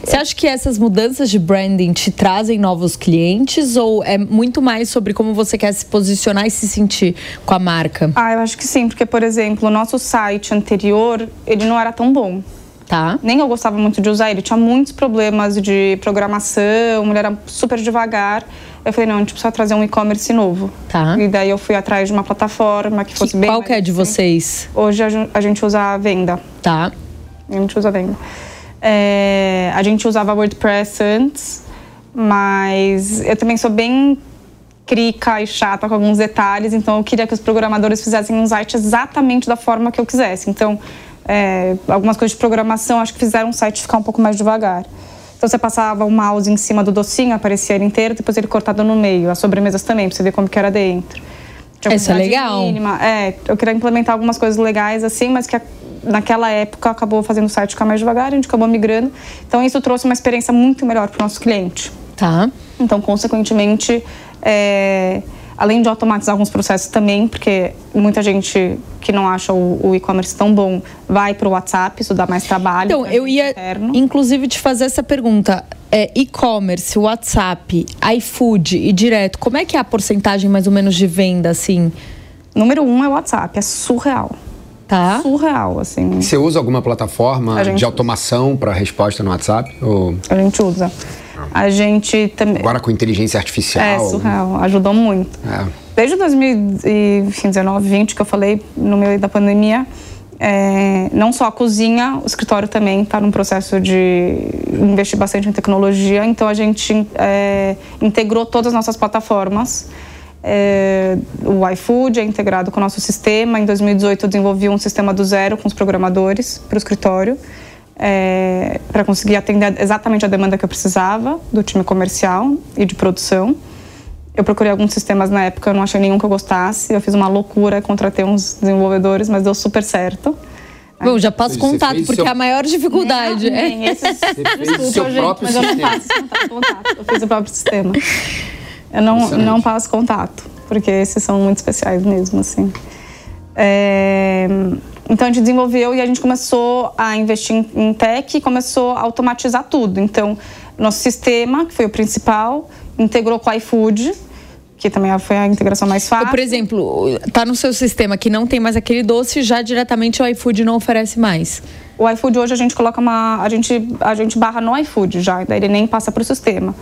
Você acha que essas mudanças de branding te trazem novos clientes ou é muito mais sobre como você quer se posicionar e se sentir com a marca? ah, eu acho que sim, porque, por exemplo, o nosso site anterior, ele não era tão bom. Tá? nem eu gostava muito de usar ele, tinha muitos problemas de programação, ele era super devagar. Eu falei, não, a gente precisa trazer um e-commerce novo. Tá. E daí eu fui atrás de uma plataforma que fosse Que- bem qual que é de assim. vocês? Hoje a gente usa a venda. Tá. A gente usa a venda. É, a gente usava WordPress antes, mas eu também sou bem crica e chata com alguns detalhes, então eu queria que os programadores fizessem um site exatamente da forma que eu quisesse. Então, é, algumas coisas de programação acho que fizeram o site ficar um pouco mais devagar. Então você passava o mouse em cima do docinho, aparecia ele inteiro, depois ele cortado no meio. As sobremesas também, pra você ver como que era dentro. Tinha Isso é legal. mínima. É, eu queria implementar algumas coisas legais assim, mas que a- naquela época acabou fazendo o site ficar mais devagar, a gente acabou migrando. Então isso trouxe uma experiência muito melhor para o nosso cliente. Tá. Então, consequentemente, É, além de automatizar alguns processos também, porque muita gente que não acha o, o e-commerce tão bom vai para o WhatsApp, isso dá mais trabalho. Então, eu ia, interno. inclusive, te fazer essa pergunta. É, e-commerce, WhatsApp, iFood e direto, como é que é a porcentagem mais ou menos de venda, assim? Número um é o WhatsApp, é surreal. Tá. Surreal, assim. Você usa alguma plataforma de automação para resposta no WhatsApp? Ou... A gente usa. A gente também. Agora com inteligência artificial. É, surreal. Ajudou muito. É. Desde 2019, 2020, que eu falei no meio da pandemia, é, não só a cozinha, o escritório também está num processo de investir bastante em tecnologia. Então a gente é, integrou todas as nossas plataformas. É, o iFood é integrado com o nosso sistema. Em 2018 eu desenvolvi um sistema do zero com os programadores para o escritório é, para conseguir atender exatamente a demanda que eu precisava do time comercial e de produção. Eu procurei alguns sistemas na época, eu não achei nenhum que eu gostasse. Eu fiz uma loucura, contratei uns desenvolvedores, mas deu super certo. Bom, já passo contato, porque seu... é a maior dificuldade. Nem, nem esses... Desculpa, seu gente, mas eu não passo contato. Eu fiz o próprio sistema. Eu não, não passo contato, porque esses são muito especiais mesmo, assim. É... Então a gente desenvolveu e a gente começou a investir em tech e começou a automatizar tudo. Então, nosso sistema, que foi o principal, integrou com o iFood, que também foi a integração mais fácil. Por exemplo, tá no seu sistema que não tem mais aquele doce, já diretamente o iFood não oferece mais. O iFood hoje a gente coloca uma, a gente a gente barra no iFood já, daí ele nem passa para o sistema.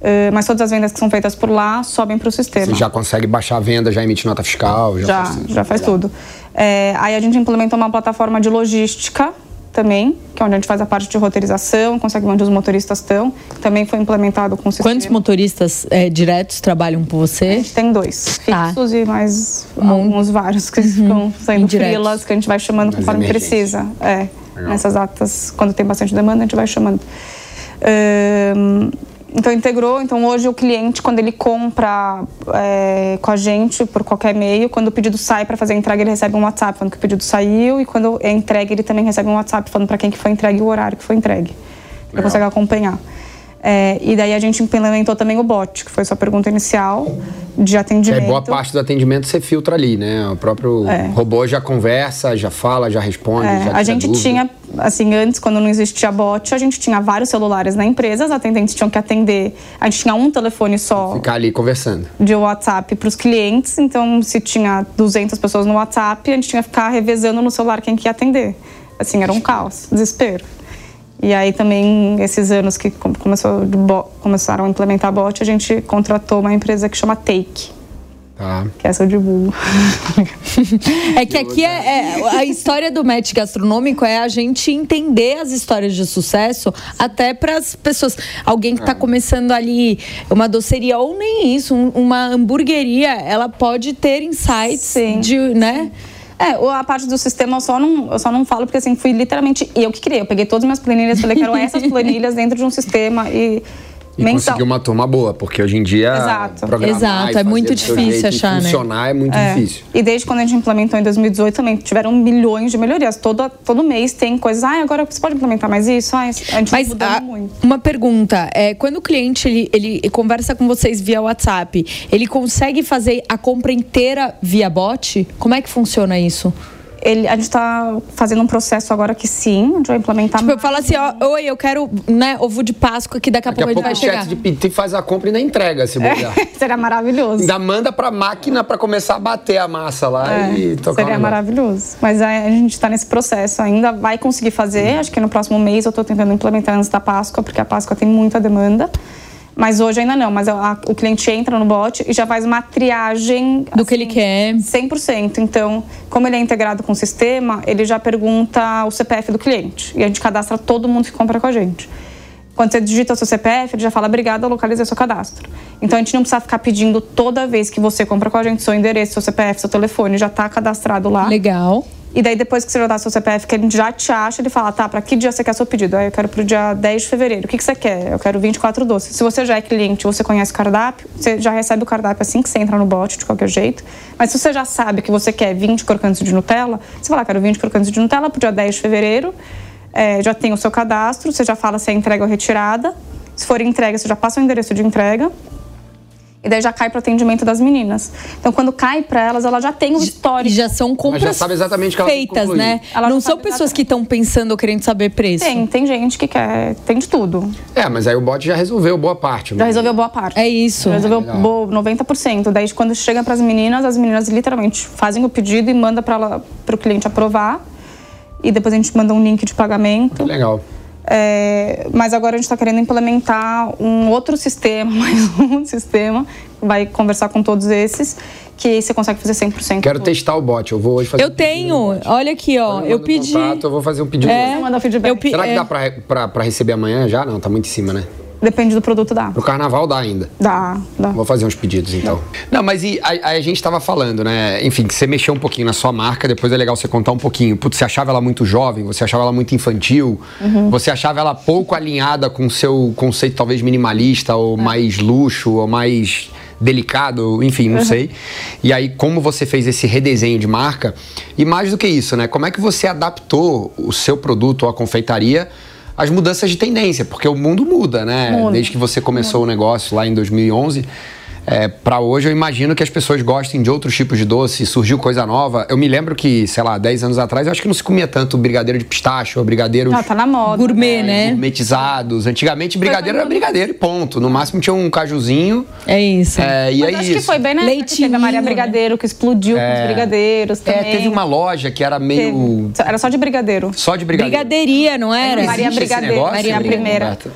Uh, mas todas as vendas que são feitas por lá sobem para o sistema. Você já consegue baixar a venda, já emite nota fiscal? Já, já faz, já faz tudo. É, aí a gente implementou uma plataforma de logística também, que é onde a gente faz a parte de roteirização, consegue ver onde os motoristas estão. Também foi implementado com o sistema. Quantos motoristas é, diretos trabalham com você? A gente tem dois, tá. fixos e mais um. alguns vários que uhum. ficam saindo Indiretos. filas, que a gente vai chamando conforme precisa. É, nessas atas, quando tem bastante demanda, a gente vai chamando. Um, então integrou, então hoje o cliente, quando ele compra é, com a gente por qualquer meio, quando o pedido sai para fazer a entrega, ele recebe um WhatsApp falando que o pedido saiu e quando é entregue, ele também recebe um WhatsApp falando para quem que foi entregue e o horário que foi entregue. Ele consegue acompanhar. É, e daí a gente implementou também o bot, que foi sua pergunta inicial de atendimento. É, boa parte do atendimento você filtra ali, né? O próprio é. robô já conversa, já fala, já responde. É, já a gente dúvida. tinha, assim, antes, quando não existia bot, a gente tinha vários celulares na empresa, os atendentes tinham que atender. A gente tinha um telefone só. Ficar ali conversando. De WhatsApp para os clientes, então se tinha 200 pessoas no WhatsApp, a gente tinha que ficar revezando no celular quem que ia atender. Assim, era um caos, desespero. E aí também, esses anos que começou, começaram a implementar bot, a gente contratou uma empresa que chama Take. Ah. Que essa eu divulgo. é que aqui é, é, a história do match gastronômico é a gente entender as histórias de sucesso até para as pessoas. Alguém que está começando ali uma doceria ou nem isso, um, uma hamburgueria, ela pode ter insights Sim. de, né? Sim é, a parte do sistema eu só não, eu só não falo porque assim, fui literalmente eu que criei. Eu peguei todas as minhas planilhas, falei, quero essas planilhas dentro de um sistema e. E mensal. conseguir uma turma boa, porque hoje em dia. Exato. Exato, é muito difícil achar, né? Funcionar é muito é. difícil. E desde quando a gente implementou em 2018 também tiveram milhões de melhorias. Todo, todo mês tem coisas. Ah, agora você pode implementar mais isso? Ah, a gente Mas a, ah, muito. Uma pergunta: é, quando o cliente ele, ele conversa com vocês via WhatsApp, ele consegue fazer a compra inteira via bot? Como é que funciona isso? Ele, a gente está fazendo um processo agora que sim, a gente vai implementar. Tipo, eu falo assim, ó, oi, eu quero né, ovo de Páscoa que daqui a daqui pouco a, pouco a gente vai chegar. de PT faz a compra e ainda entrega, se é, Seria maravilhoso. Ainda manda para a máquina para começar a bater a massa lá é, e tocar Seria maravilhoso. Mas a, a gente está nesse processo ainda, vai conseguir fazer. Acho que no próximo mês eu estou tentando implementar antes da Páscoa, porque a Páscoa tem muita demanda. Mas hoje ainda não. Mas a, o cliente entra no bot e já faz uma triagem. Do assim, que ele assim, quer. 100%. Então, como ele é integrado com o sistema, ele já pergunta o CPF do cliente. E a gente cadastra todo mundo que compra com a gente. Quando você digita o seu CPF, ele já fala, obrigada, localizei seu cadastro. Então a gente não precisa ficar pedindo toda vez que você compra com a gente seu endereço, seu CPF, seu telefone, já está cadastrado lá. Legal. E daí, depois que você dá seu CPF, que ele já te acha, ele fala, tá, para que dia você quer seu pedido? Aí eu quero pro dia 10 de fevereiro. O que, que você quer? Eu quero 24 doces. Se você já é cliente, você conhece o cardápio, você já recebe o cardápio assim que você entra no bot, de qualquer jeito. Mas se você já sabe que você quer 20 crocantes de Nutella, você fala, quero 20 crocantes de Nutella pro dia 10 de fevereiro. É, já tem o seu cadastro, você já fala se é entrega ou retirada. Se for entrega, você já passa o endereço de entrega. E daí já cai para atendimento das meninas. Então, quando cai para elas, ela já tem o histórico. E já são compras já sabe exatamente que feitas, né? Ela não são pessoas que estão pensando ou querendo saber preço. Tem, tem gente que quer, tem de tudo. É, mas aí o bot já resolveu boa parte. Já resolveu boa parte. É isso. Já resolveu legal. bo- 90%. Daí, quando chega para as meninas, as meninas literalmente fazem o pedido e manda para o cliente aprovar. E depois a gente manda um link de pagamento. Legal. É, mas agora a gente está querendo implementar um outro sistema, mais um sistema, vai conversar com todos esses, que você consegue fazer 100%. Quero tudo. testar o bot. Eu vou hoje fazer Eu um tenho, olha aqui, ó. Eu o pedi. Contato, eu vou fazer um pedido. É, feedback. eu pe- Será que é, dá pra receber amanhã já? Não, tá muito em cima, né? Depende do produto, dá. Pro carnaval dá ainda. Dá, dá. Vou fazer uns pedidos então. Não, mas e a, a gente tava falando, né? Enfim, que você mexeu um pouquinho na sua marca, depois é legal você contar um pouquinho. Putz, você achava ela muito jovem, você achava ela muito infantil, você achava ela pouco alinhada com o seu conceito talvez minimalista, ou mais luxo, ou mais delicado, enfim, não sei. E aí, como você fez esse redesenho de marca, e mais do que isso, né? Como é que você adaptou o seu produto ou a confeitaria às mudanças de tendência? Porque o mundo muda, né? Muda. Desde que você começou o negócio lá em 2011. É, para hoje eu imagino que as pessoas gostem de outros tipos de doce, surgiu coisa nova. Eu me lembro que, sei lá, 10 anos atrás, eu acho que não se comia tanto brigadeiro de pistache ou brigadeiros Ah, tá na moda. Gourmet, né? gourmetizados. Antigamente, brigadeiro era brigadeiro e ponto. No máximo tinha um cajuzinho. É isso. É, e Mas é acho isso. que foi bem na época que Leitinho, teve a Maria né? Brigadeiro, que explodiu com os brigadeiros É, também. teve uma loja que era meio. Teve. Era só de brigadeiro. só de brigadeiro. Brigadeiria, não era? Maria Brigadeiro, Maria Roberta?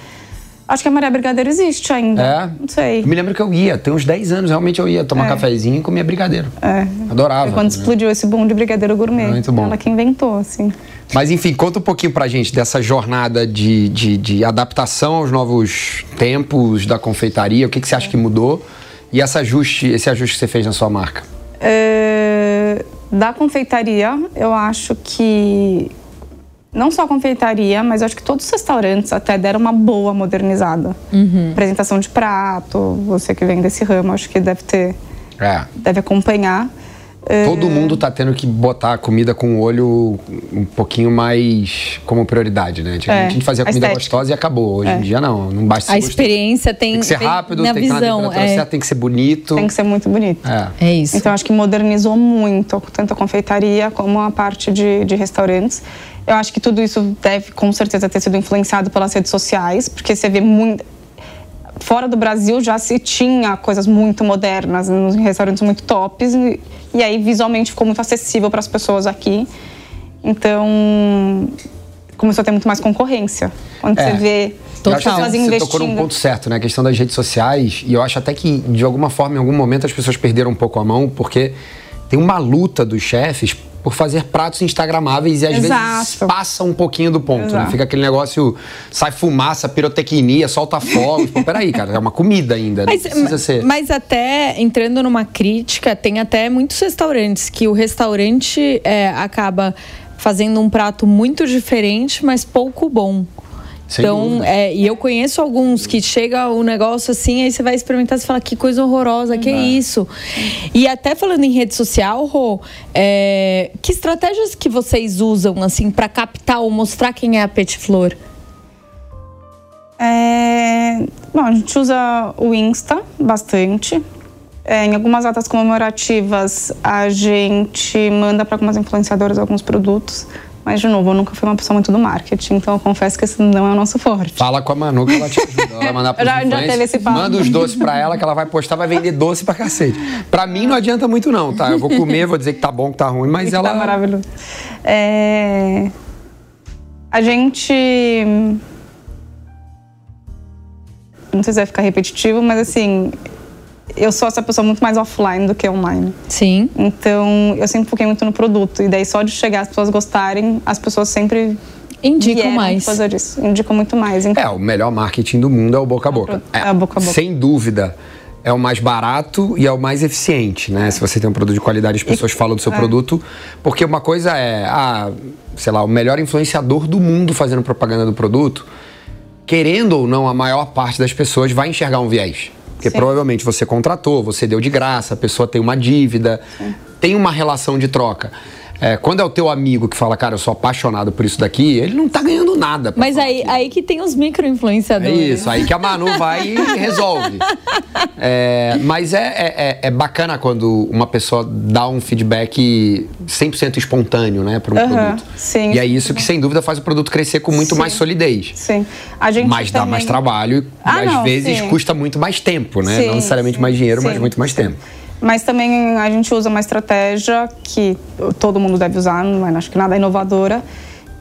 Acho que a Maria Brigadeiro existe ainda. É? Não sei. Eu me lembro que eu ia, tem uns 10 anos, realmente eu ia tomar cafezinho e comia brigadeiro. É. Adorava. Foi quando né? explodiu esse boom de brigadeiro gourmet. Muito bom. Ela que inventou, assim. Mas enfim, conta um pouquinho pra gente dessa jornada de, de, de adaptação aos novos tempos da confeitaria, o que, que você acha que mudou e esse ajuste, esse ajuste que você fez na sua marca. É, da confeitaria, eu acho que não só a confeitaria, mas eu acho que todos os restaurantes até deram uma boa modernizada. Apresentação de prato, você que vem desse ramo, acho que deve ter, É. deve acompanhar. É, Todo mundo tá tendo que botar a comida com o olho um pouquinho mais como prioridade, né? Antigamente É, a gente fazia a comida estética. gostosa e acabou. Hoje em dia não, não basta A ser experiência tem, Tem que ser rápido, na tem que estar na é, certa, tem que ser bonito. tem que ser muito bonito. É. é isso. Então, acho que modernizou muito, tanto a confeitaria como a parte de, de restaurantes. Eu acho que tudo isso deve, com certeza, ter sido influenciado pelas redes sociais, porque você vê muito. Fora do Brasil já se tinha coisas muito modernas, nos restaurantes muito tops, e, aí visualmente ficou muito acessível para as pessoas aqui. Então, começou a ter muito mais concorrência. Quando É. você vê que pessoas você investindo. tocou num ponto certo, né? A questão das redes sociais. E eu acho até que, de alguma forma, em algum momento, as pessoas perderam um pouco a mão, porque tem uma luta dos chefes por fazer pratos instagramáveis e às vezes Exato. passa um pouquinho do ponto, né? Fica aquele negócio, sai fumaça, pirotecnia, solta fogos. Pô, peraí, cara, é uma comida ainda. Mas, não precisa ser. mas até entrando numa crítica, tem até muitos restaurantes que o restaurante é, acaba fazendo um prato muito diferente, mas pouco bom. Sem então, é, e eu conheço alguns que chega o negócio assim, aí você vai experimentar e fala que coisa horrorosa, que é isso. E até falando em rede social, Rô, é, que estratégias que vocês usam assim para captar ou mostrar quem é a Petit Flor? É, bom, a gente usa o Insta bastante. É, em algumas datas comemorativas, a gente manda para algumas influenciadoras alguns produtos. Mas, de novo, eu nunca fui uma pessoa muito do marketing, então eu confesso que esse não é o nosso forte. Fala com a Manu que ela te ajuda. Ela mandar pros Já- já teve esse papo. Manda os doces pra ela que ela vai postar, vai vender doce pra cacete. Pra mim não adianta muito não, tá? Eu vou comer, vou dizer que tá bom, que tá ruim, mas Isso ela... tá maravilhoso. É, A gente. Não sei se vai ficar repetitivo, mas assim, eu sou essa pessoa muito mais offline do que online. Sim. Então, eu sempre foquei muito no produto. E daí, só de chegar as pessoas gostarem, as pessoas sempre Indicam mais. por causa disso. Indicam muito mais. Então, É, o melhor marketing do mundo é o boca a boca. É o boca a boca. Sem dúvida. É o mais barato e é o mais eficiente, né? Se você tem um produto de qualidade, as pessoas falam do seu é. produto. Porque uma coisa é, ah, sei lá, o melhor influenciador do mundo fazendo propaganda do produto. Querendo ou não, a maior parte das pessoas vai enxergar um viés. Porque Sim. provavelmente você contratou, você deu de graça, a pessoa tem uma dívida, tem uma relação de troca. É, quando é o teu amigo que fala, cara, eu sou apaixonado por isso daqui, ele não tá ganhando nada. Mas aí, aí que tem os micro-influenciadores. É isso, aí que a Manu vai e resolve. É, mas é, é, é, é bacana quando uma pessoa dá um feedback 100% espontâneo, né, para um uhum, produto. Sim. E é isso que, sem dúvida, faz o produto crescer com muito sim. mais solidez. Sim. A gente mas também... dá mais trabalho e, ah, às não, vezes, sim. custa muito mais tempo, né? Sim, não necessariamente mais dinheiro, mas muito mais tempo. Mas também a gente usa uma estratégia que todo mundo deve usar, não é, acho que nada é inovadora.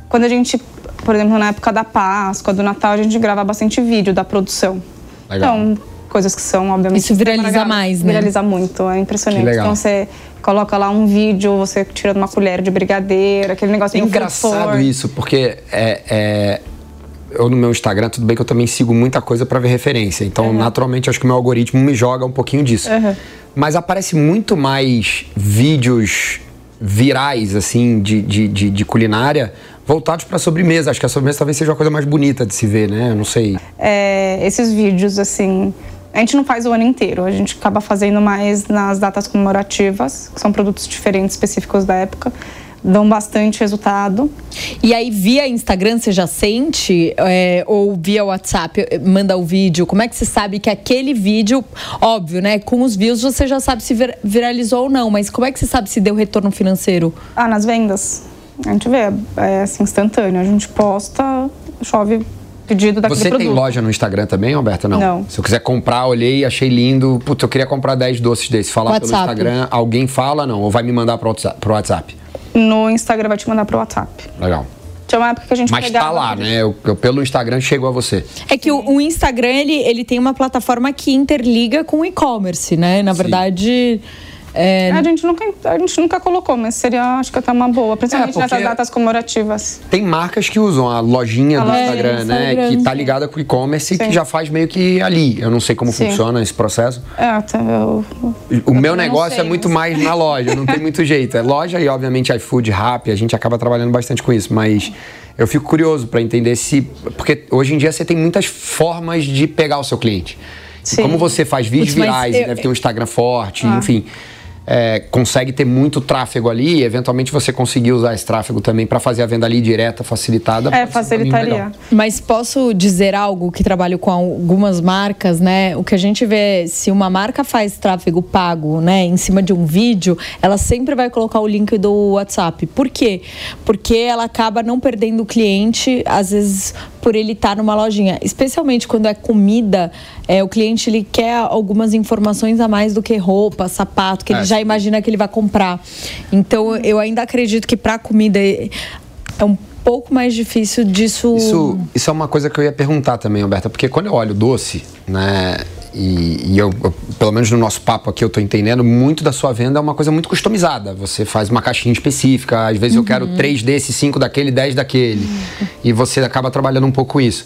Quando a gente, por exemplo, na época da Páscoa, do Natal, a gente grava bastante vídeo da produção. Legal. Então, coisas que são, obviamente... Isso viraliza mais, né? Viraliza muito, é impressionante. Então, você coloca lá um vídeo, você tirando uma colher de brigadeiro, aquele negócio... É engraçado isso, porque é, é eu no meu Instagram, tudo bem que eu também sigo muita coisa para ver referência. Então, uhum. naturalmente, acho que o meu algoritmo me joga um pouquinho disso. Uhum. Mas aparece muito mais vídeos virais, assim, de, de, de, de culinária voltados para sobremesa. Acho que a sobremesa talvez seja uma coisa mais bonita de se ver, né? Eu não sei. É, esses vídeos, assim, a gente não faz o ano inteiro. A gente acaba fazendo mais nas datas comemorativas, que são produtos diferentes, específicos da época dão bastante resultado. E aí, via Instagram, você já sente? É, ou via WhatsApp, manda o vídeo? Como é que você sabe que aquele vídeo, óbvio, né? Com os views você já sabe se viralizou ou não, mas como é que você sabe se deu retorno financeiro? Ah, nas vendas. A gente vê, é assim, instantâneo. A gente posta, chove pedido daquele Você produto. tem loja no Instagram também, Alberta? Não. Não. Se eu quiser comprar, olhei, achei lindo. Putz, eu queria comprar 10 doces desses. Falar WhatsApp. pelo Instagram, alguém fala, não? Ou vai me mandar pro WhatsApp? No Instagram vai te mandar pro WhatsApp. Legal. Tinha uma época que a gente Mas tá lá, né? Eu, eu, pelo Instagram chegou a você. É que o, o, Instagram, ele, ele tem uma plataforma que interliga com o e-commerce, né? Na verdade... Sim é... A, gente nunca, a gente nunca colocou, mas seria, acho que até uma boa, principalmente é, nessas datas comemorativas. Tem marcas que usam a lojinha a do Instagram, é, né? Instagram. Que tá ligada com o e-commerce e que já faz meio que ali. Eu não sei como Sim. funciona esse processo. É, até eu, o meu negócio sei, é muito mais na loja, não tem muito jeito. É loja e, obviamente, iFood, Rap, a gente acaba trabalhando bastante com isso, mas eu fico curioso para entender se. Porque hoje em dia você tem muitas formas de pegar o seu cliente. Como você faz vídeos virais, eu, deve ter um Instagram forte, ah. enfim é, consegue ter muito tráfego ali e eventualmente você conseguir usar esse tráfego também para fazer a venda ali direta, facilitada. É, facilitaria. Mas posso dizer algo que trabalho com algumas marcas, né? O que a gente vê, se uma marca faz tráfego pago, né, em cima de um vídeo, ela sempre vai colocar o link do WhatsApp. Por quê? Porque ela acaba não perdendo o cliente, às vezes por ele estar tá numa lojinha. Especialmente quando é comida, é, o cliente ele quer algumas informações a mais do que roupa, sapato, que ele é, já imagina que ele vai comprar. Então eu ainda acredito que para comida é um pouco mais difícil disso. Isso, isso é uma coisa que eu ia perguntar também, Alberta, porque quando eu olho doce, né? E, e eu, eu, pelo menos no nosso papo aqui, eu estou entendendo, muito da sua venda é uma coisa muito customizada. Você faz uma caixinha específica, às vezes uhum. eu quero uhum. três desse, cinco daquele, dez daquele. Uhum. E você acaba trabalhando um pouco isso.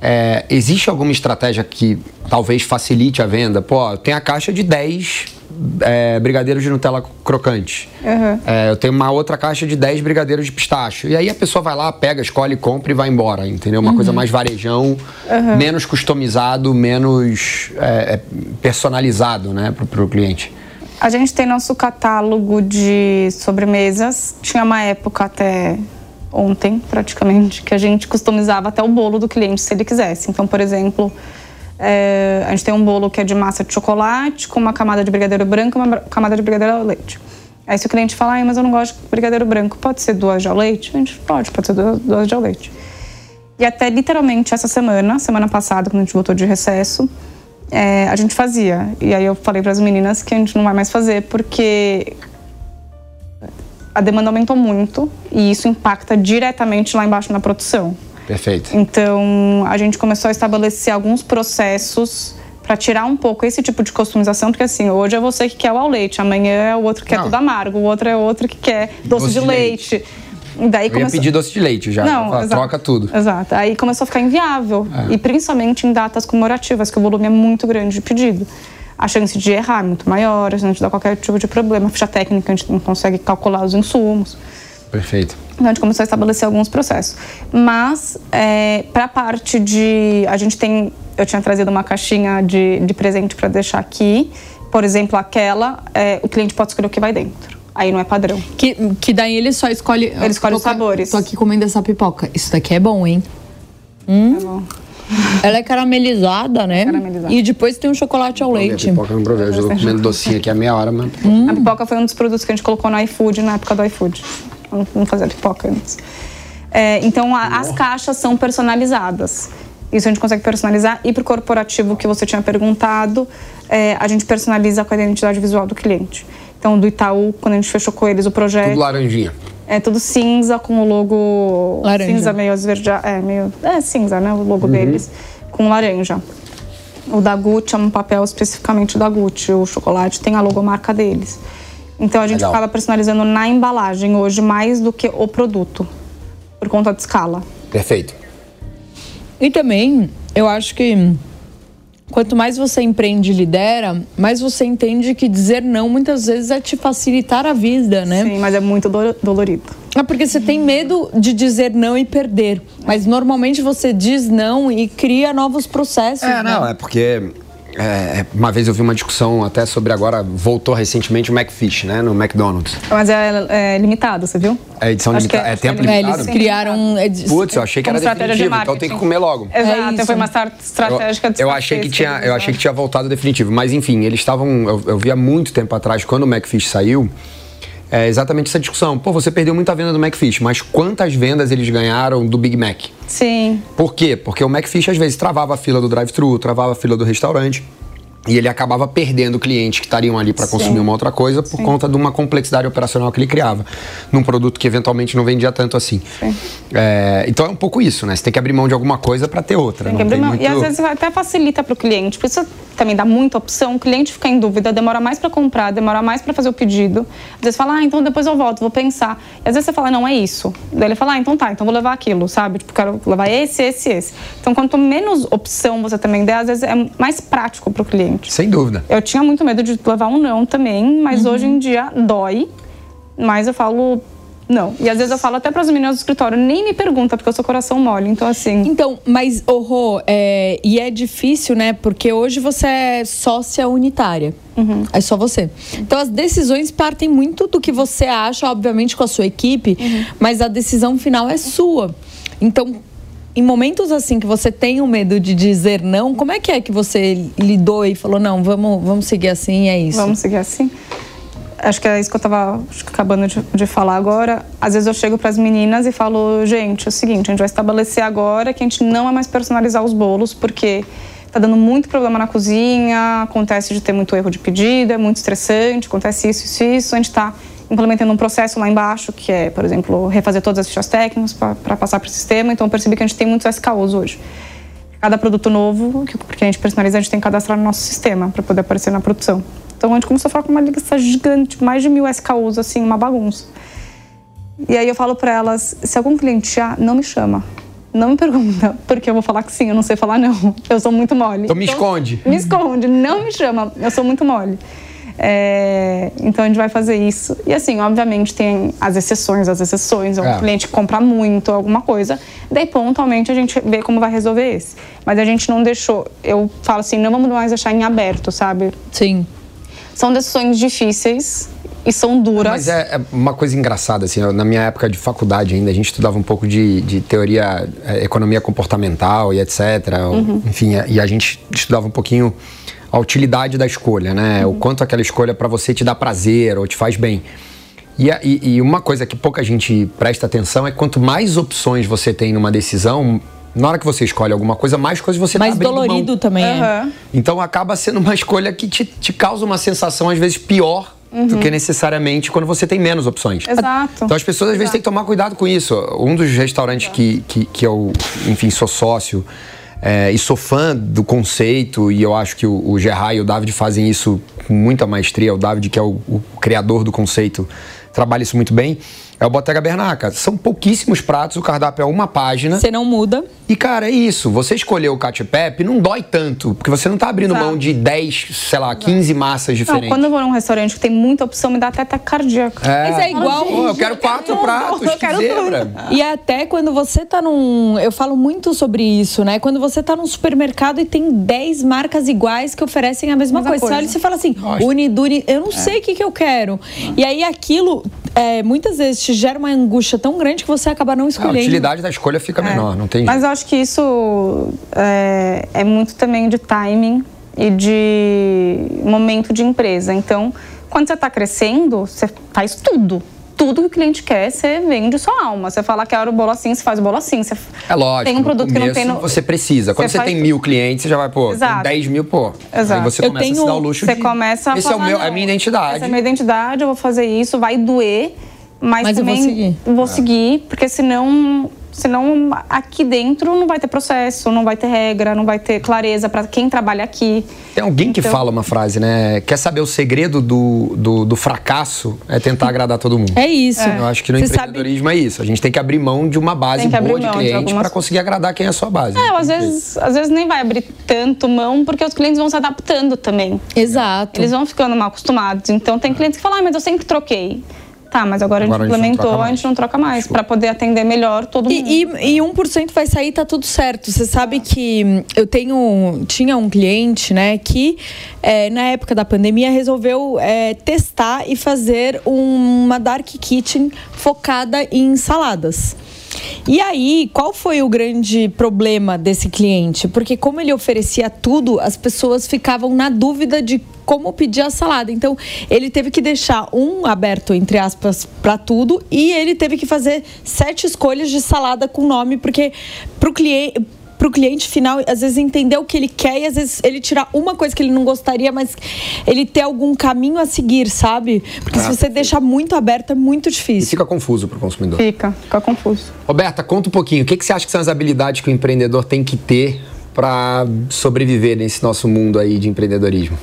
É, existe alguma estratégia que talvez facilite a venda? Pô, tem a caixa de 10 é, brigadeiros de Nutella crocante. Uhum. É, eu tenho uma outra caixa de 10 brigadeiros de pistache. E aí a pessoa vai lá, pega, escolhe, compra e vai embora, entendeu? Uma uhum. coisa mais varejão, uhum. menos customizado, menos é, é personalizado, né, para o cliente. A gente tem nosso catálogo de sobremesas. Tinha uma época até ontem, praticamente, que a gente customizava até o bolo do cliente se ele quisesse. Então, por exemplo, é, a gente tem um bolo que é de massa de chocolate, com uma camada de brigadeiro branco e uma camada de brigadeiro ao leite. Aí se o cliente falar, mas eu não gosto de brigadeiro branco, pode ser duas de ao leite? A gente pode, pode ser duas, duas de ao leite. E até literalmente essa semana, semana passada, quando a gente voltou de recesso, é, a gente fazia. E aí eu falei para as meninas que a gente não vai mais fazer porque a demanda aumentou muito e isso impacta diretamente lá embaixo na produção. Perfeito. Então, a gente começou a estabelecer alguns processos para tirar um pouco esse tipo de customização, porque assim, hoje é você que quer o ao leite, amanhã é o outro que quer Não. tudo amargo, o outro é outro que quer doce, doce de, de, leite. leite. Daí Eu começou... ia pedir doce de leite já, Não, falar, troca tudo. Exato. Aí começou a ficar inviável. É. E principalmente em datas comemorativas, que o volume é muito grande de pedido a chance de errar é muito maior, a gente dá qualquer tipo de problema. A ficha técnica, a gente não consegue calcular os insumos. Perfeito. Então a gente começou a estabelecer alguns processos. Mas, é, para a parte de. A gente tem. Eu tinha trazido uma caixinha de, de presente para deixar aqui. Por exemplo, aquela, é, o cliente pode escolher o que vai dentro. aí não é padrão. Que, que daí ele só escolhe. Ele escolhe os sabores. Tô aqui comendo essa pipoca. Isso daqui é bom, hein? Hum. É bom. Ela é caramelizada, né? Caramelizada. E depois tem um chocolate ao leite. A pipoca não provei. Eu tô comendo docinho aqui há meia hora, mas. Hum. A pipoca foi um dos produtos que a gente colocou no iFood na época do iFood. Eu não fazia pipoca antes. É, então, a, as caixas são personalizadas. Isso a gente consegue personalizar. E para o corporativo que você tinha perguntado, é, a gente personaliza com a identidade visual do cliente. Então, do Itaú, quando a gente fechou com eles o projeto. Tudo laranjinha. É tudo cinza com o logo laranja. cinza meio esverdeado, é meio é cinza, né, o logo uhum. deles com laranja. O da Gucci é um papel especificamente da Gucci, o chocolate tem a logomarca deles. Então a gente Legal. acaba personalizando na embalagem hoje mais do que o produto, por conta de escala. Perfeito. E também, eu acho que Quanto mais você empreende e lidera, mais você entende que dizer não muitas vezes é te facilitar a vida, né? Sim, mas é muito dolorido. É porque você tem medo de dizer não e perder. Mas normalmente você diz não e cria novos processos. É, né? não, é porque é, uma vez eu vi uma discussão até sobre agora, voltou recentemente o McFish, né? No McDonald's. Mas é, é limitado, você viu? É edição limitada. É, é, tempo limitado. Eles criaram. É, Putz, eu achei que era definitivo, de então tem que comer logo. Exato, é foi uma estratégia de eu, eu achei que tinha Eu achei que tinha voltado definitivo. Mas enfim, eles estavam. Eu, eu vi há muito tempo atrás, quando o McFish saiu é exatamente essa discussão. Pô, você perdeu muita venda do McFish, mas quantas vendas eles ganharam do Big Mac? Sim. Por quê? Porque o McFish às vezes travava a fila do drive-thru, travava a fila do restaurante. E ele acabava perdendo clientes que estariam ali para consumir uma outra coisa por Sim. conta de uma complexidade operacional que ele criava. Num produto que eventualmente não vendia tanto assim. É, então é um pouco isso, né? Você tem que abrir mão de alguma coisa para ter outra. Tem mão. Muito... E às vezes até facilita para o cliente. Por isso também dá muita opção. O cliente fica em dúvida, demora mais para comprar, demora mais para fazer o pedido. Às vezes fala, ah, então depois eu volto, vou pensar. E às vezes você fala, não, é isso. Daí ele fala, ah, então tá, então vou levar aquilo, sabe? Tipo, quero levar esse, esse, esse. Então quanto menos opção você também der, às vezes é mais prático para o cliente. Sem dúvida. Eu tinha muito medo de levar um não também, mas uhum. hoje em dia dói. Mas eu falo, não. E às vezes eu falo até para as meninas do escritório, nem me pergunta, porque eu sou coração mole. Então, assim. Então, mas, oh, Rô, é, e é difícil, né? Porque hoje você é sócia unitária. Uhum. É só você. Então, as decisões partem muito do que você acha, obviamente, com a sua equipe, uhum. mas a decisão final é sua. Então, em momentos assim que você tem o medo de dizer não, como é que é que você lidou e falou, não, vamos, vamos seguir assim, é isso? Vamos seguir assim? acho que é isso que eu estava acabando de, de, falar agora. Às vezes eu chego para as meninas e falo, gente, é o seguinte, a gente vai estabelecer agora que a gente não é mais personalizar os bolos, porque está dando muito problema na cozinha, acontece de ter muito erro de pedido, é muito estressante, acontece isso, isso, isso. A gente está implementando um processo lá embaixo, que é, por exemplo, refazer todas as fichas técnicas para passar para o sistema. Então, eu percebi que a gente tem muitos SKUs hoje. Cada produto novo, que, porque a gente personaliza, a gente tem que cadastrar no nosso sistema para poder aparecer na produção. Então a gente começou a falar com uma lista gigante, mais de mil SKUs, assim, uma bagunça. E aí eu falo para elas, se algum cliente já não me chama, não me pergunta, porque eu vou falar que sim, eu não sei falar não. Eu sou muito mole. Então me então, esconde. Me esconde, não me chama, eu sou muito mole. É, então a gente vai fazer isso. E assim, obviamente tem as exceções, as exceções, é. o cliente compra muito, alguma coisa. Daí pontualmente a gente vê como vai resolver esse. Mas a gente não deixou, eu falo assim, não vamos mais deixar em aberto, sabe? Sim. São decisões difíceis e são duras. Mas é, é, uma coisa engraçada, assim, na minha época de faculdade ainda, a gente estudava um pouco de, de teoria, é, economia comportamental e etc. Uhum. Enfim, e a gente estudava um pouquinho a utilidade da escolha, né? Uhum. O quanto aquela escolha para você te dá prazer ou te faz bem. E, e, e, uma coisa que pouca gente presta atenção é quanto mais opções você tem numa decisão, na hora que você escolhe alguma coisa, mais coisas você mais tá dolorido mão. também é. Então acaba sendo uma escolha que te, te causa uma sensação, às vezes, pior Uhum. do que necessariamente quando você tem menos opções. Exato. Então as pessoas às vezes têm que tomar cuidado com isso. Um dos restaurantes que, que, que eu, enfim, sou sócio é, e sou fã do conceito, e eu acho que o, o Gerard e o David fazem isso com muita maestria. O David, que é o, o criador do conceito, trabalha isso muito bem é o Bottega Bernaca. São pouquíssimos pratos, o cardápio é uma página. Você não muda. E, cara, é isso. Você escolher o Cacio Pepe não dói tanto, porque você não tá abrindo Exato. mão de 10, sei lá, 15 massas diferentes. Não, quando eu vou num restaurante que tem muita opção, me dá até ataque cardíaco. É. Mas é igual... Pô, eu quero quatro eu pratos, eu quero zebra. E até quando você tá num... Eu falo muito sobre isso, né? Quando você tá num supermercado e tem 10 marcas iguais que oferecem a mesma, mesma coisa. coisa. Você olha e você fala assim, Uniduni, eu não é. sei o que, que eu quero. E aí aquilo, é, muitas vezes te gera uma angústia tão grande que você acaba não escolhendo. A utilidade da escolha fica é. menor, não tem Mas eu acho que isso é, é muito também de timing e de momento de empresa. Então, quando você está crescendo, você faz tudo tudo que o cliente quer, você vende sua alma. Você fala que era o bolo assim, você faz o bolo assim. Você é lógico. Tem um produto que não tem no... Você precisa. Quando você, você tem tudo. mil clientes, você já vai, pô, Exato. 10 mil, pô. Exato. Aí você eu começa tenho... a se dar o luxo você de... começa a Esse falar, é, o meu, é a minha identidade. Essa é a minha identidade, eu vou fazer isso, vai doer. Mas, mas também eu vou seguir. Vou é. seguir, porque senão Senão, aqui dentro não vai ter processo, não vai ter regra, não vai ter clareza para quem trabalha aqui. Tem alguém que então... fala uma frase, né? Quer saber o segredo do, do, do fracasso é tentar agradar todo mundo. É isso. É. Eu acho que no Você empreendedorismo sabe... é isso. A gente tem que abrir mão de uma base boa de cliente algumas... para conseguir agradar quem é a sua base. É, às vezes, às vezes nem vai abrir tanto mão porque os clientes vão se adaptando também. Exato. Eles vão ficando mal acostumados. Então tem clientes que falam, ah, mas eu sempre troquei. Tá, mas agora, agora a gente implementou, a gente não troca mais, para poder atender melhor todo mundo. E, e, e 1% vai sair, tá tudo certo. Você sabe que eu tenho, tinha um cliente, né, que é, na época da pandemia resolveu é, testar e fazer uma dark kitchen focada em saladas. E aí, qual foi o grande problema desse cliente? Porque como ele oferecia tudo, as pessoas ficavam na dúvida de como pedir a salada. Então, ele teve que deixar um aberto, entre aspas, para tudo, e ele teve que fazer sete escolhas de salada com nome, porque para o cliente para o cliente final, às vezes, entender o que ele quer e às vezes ele tirar uma coisa que ele não gostaria, mas ele ter algum caminho a seguir, sabe? Porque se você deixar muito aberto, é muito difícil. E fica confuso para o consumidor. Fica, fica confuso. Roberta, conta um pouquinho. O que, que você acha que são as habilidades que o empreendedor tem que ter para sobreviver nesse nosso mundo aí de empreendedorismo?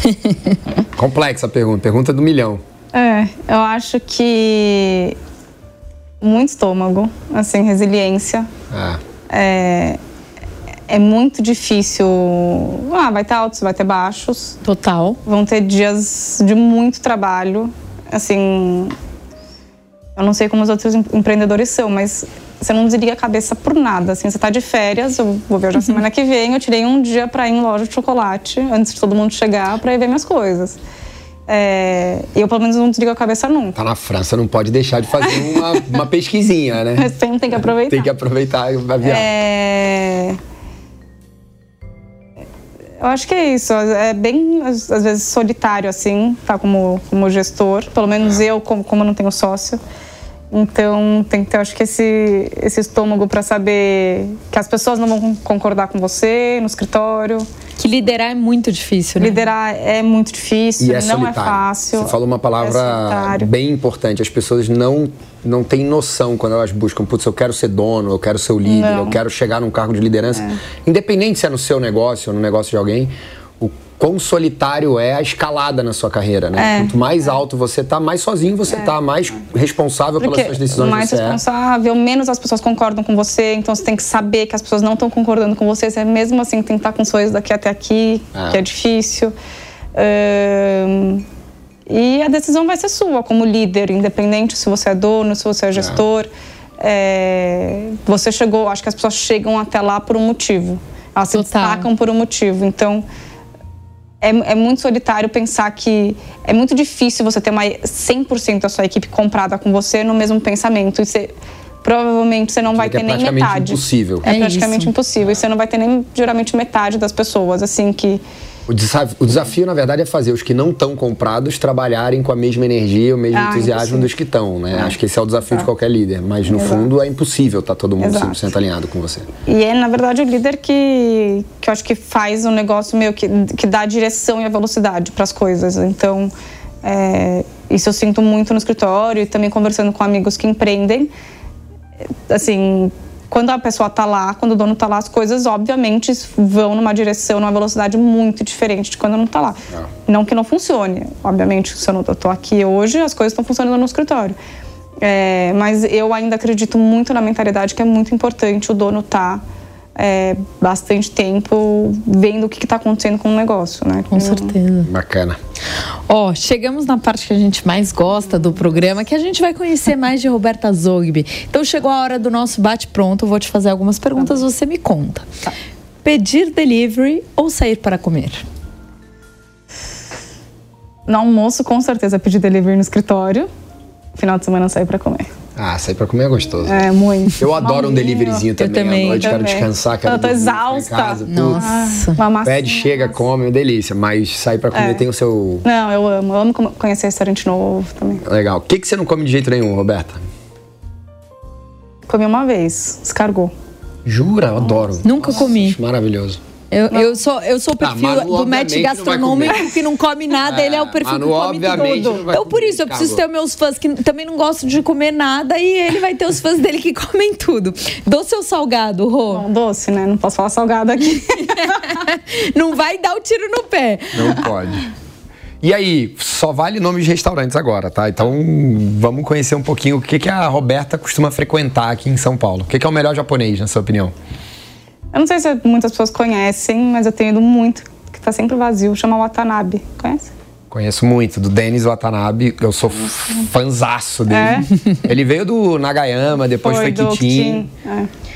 Complexa a pergunta, pergunta do milhão. É, eu acho que muito estômago, assim, resiliência. É é, é muito difícil. Ah, vai ter altos, vai ter baixos. Total. Vão ter dias de muito trabalho. Assim, eu não sei como os outros empreendedores são, mas você não desliga a cabeça por nada. Assim, você está de férias, eu vou viajar uhum. semana que vem, eu tirei um dia para ir em loja de chocolate antes de todo mundo chegar para ir ver minhas coisas. É, eu, pelo menos, não desligo a cabeça nunca. Tá na França, não pode deixar de fazer uma, uma pesquisinha, né? Sempre tem que aproveitar. tem que aproveitar a viagem. É... Eu acho que é isso. É bem, às vezes, solitário, assim, tá? Como, como gestor. Pelo menos é. eu, como, como eu não tenho sócio. Então, tem que ter, acho que, esse, esse estômago para saber que as pessoas não vão concordar com você no escritório que liderar é muito difícil, né? Liderar é muito difícil, e é não é fácil. Você falou uma palavra é bem importante. As pessoas não, não têm noção quando elas buscam, putz, eu quero ser dono, eu quero ser o líder, não. eu quero chegar num cargo de liderança. É. Independente se é no seu negócio ou no negócio de alguém, quão solitário é a escalada na sua carreira, né? É, Quanto mais é. alto você tá, mais sozinho você é. tá, mais responsável Porque pelas suas decisões mais você é. responsável, é. menos as pessoas concordam com você, então você tem que saber que as pessoas não estão concordando com você, você mesmo assim tem que estar com coisas daqui até aqui, é. que é difícil. Um, e a decisão vai ser sua como líder, independente se você é dono, se você é, é. gestor. você chegou, acho que as pessoas chegam até lá por um motivo. Elas Total. se destacam por um motivo. Então, é, é, muito solitário pensar que é muito difícil você ter uma 100% da sua equipe comprada com você no mesmo pensamento. E você, provavelmente você não vai ter é nem metade. Impossível. É, é praticamente isso. impossível. E você não vai ter nem geralmente metade das pessoas, assim, que o desafio, o desafio, na verdade, é fazer os que não estão comprados trabalharem com a mesma energia, o mesmo ah, entusiasmo dos que estão, né? É. Acho que esse é o desafio de qualquer líder. Mas, no Exato. fundo, é impossível estar tá todo mundo Exato. 100% alinhado com você. E é, na verdade, o líder que, que eu acho que faz um negócio meio que, que dá a direção e a velocidade para as coisas. Então, é, isso eu sinto muito no escritório e também conversando com amigos que empreendem. Assim, quando a pessoa tá lá, quando o dono tá lá, as coisas obviamente vão numa direção, numa velocidade muito diferente de quando não tá lá. É. Não que não funcione, obviamente, se eu não tô aqui hoje, as coisas estão funcionando no escritório. É, mas eu ainda acredito muito na mentalidade que é muito importante o dono tá é, bastante tempo vendo o que está acontecendo com o negócio, né? Com certeza. Bacana. Ó, chegamos na parte que a gente mais gosta do programa, que a gente vai conhecer mais de Roberta Zogby. Então chegou a hora do nosso bate-pronto. Vou te fazer algumas perguntas, tá você me conta. Tá. Pedir delivery ou sair para comer? No almoço, com certeza, pedir delivery no escritório. Final de semana, sair para comer. Ah, sair pra comer é gostoso. É, muito. Eu adoro um deliveryzinho também. Eu também. À noite, quero descansar, quero Eu tô exausta. Casa, Nossa. Uma Pede, chega, come, é delícia. Mas sair pra comer é. tem o seu... Não, eu amo. Eu amo conhecer restaurante novo também. Legal. O que, que você não come de jeito nenhum, Roberta? Comi uma vez, descargou. Jura? Eu adoro. Nunca Nossa, comi. Maravilhoso. Eu, eu, sou, eu sou o ah, perfil ah, do match gastronômico que não come nada, é, ele é o perfil Manu, que come tudo. Então, por isso, eu preciso ter meus fãs que também não gostam de comer nada e ele vai ter os fãs dele que comem tudo. Doce ou salgado, Rô? Não, doce, né? Não posso falar salgado aqui. não vai dar o tiro no pé. Não pode. E aí, só vale nome de restaurantes agora, tá? Então vamos conhecer um pouquinho o que, que a Roberta costuma frequentar aqui em São Paulo. O que, que é o melhor japonês, na sua opinião? Eu não sei se muitas pessoas conhecem, mas eu tenho ido muito, que está sempre vazio, chama Watanabe. Conhece? Conheço muito, do Denis Watanabe, eu sou fanzaço dele. É? Ele veio do Nagayama, depois foi, foi Kitin.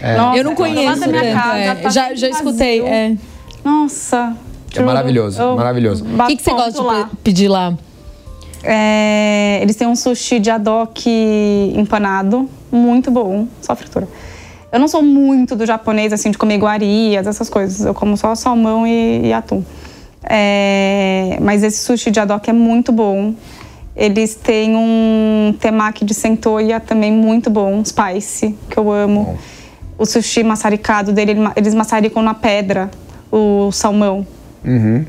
É. Nossa, eu não conheço casa, é. tá já, já escutei. É. Nossa. É maravilhoso, eu maravilhoso. O que, que você gosta lá. de pedir lá? É, eles têm um sushi de adoque empanado, muito bom, só fritura. Eu não sou muito do japonês, assim, de comer iguarias, essas coisas. Eu como só salmão e, e atum. É, mas esse sushi de adoque é muito bom. Eles têm um temaki de centoia também muito bom, spice, que eu amo. O sushi maçaricado dele, eles maçaricam na pedra o salmão. Uhum.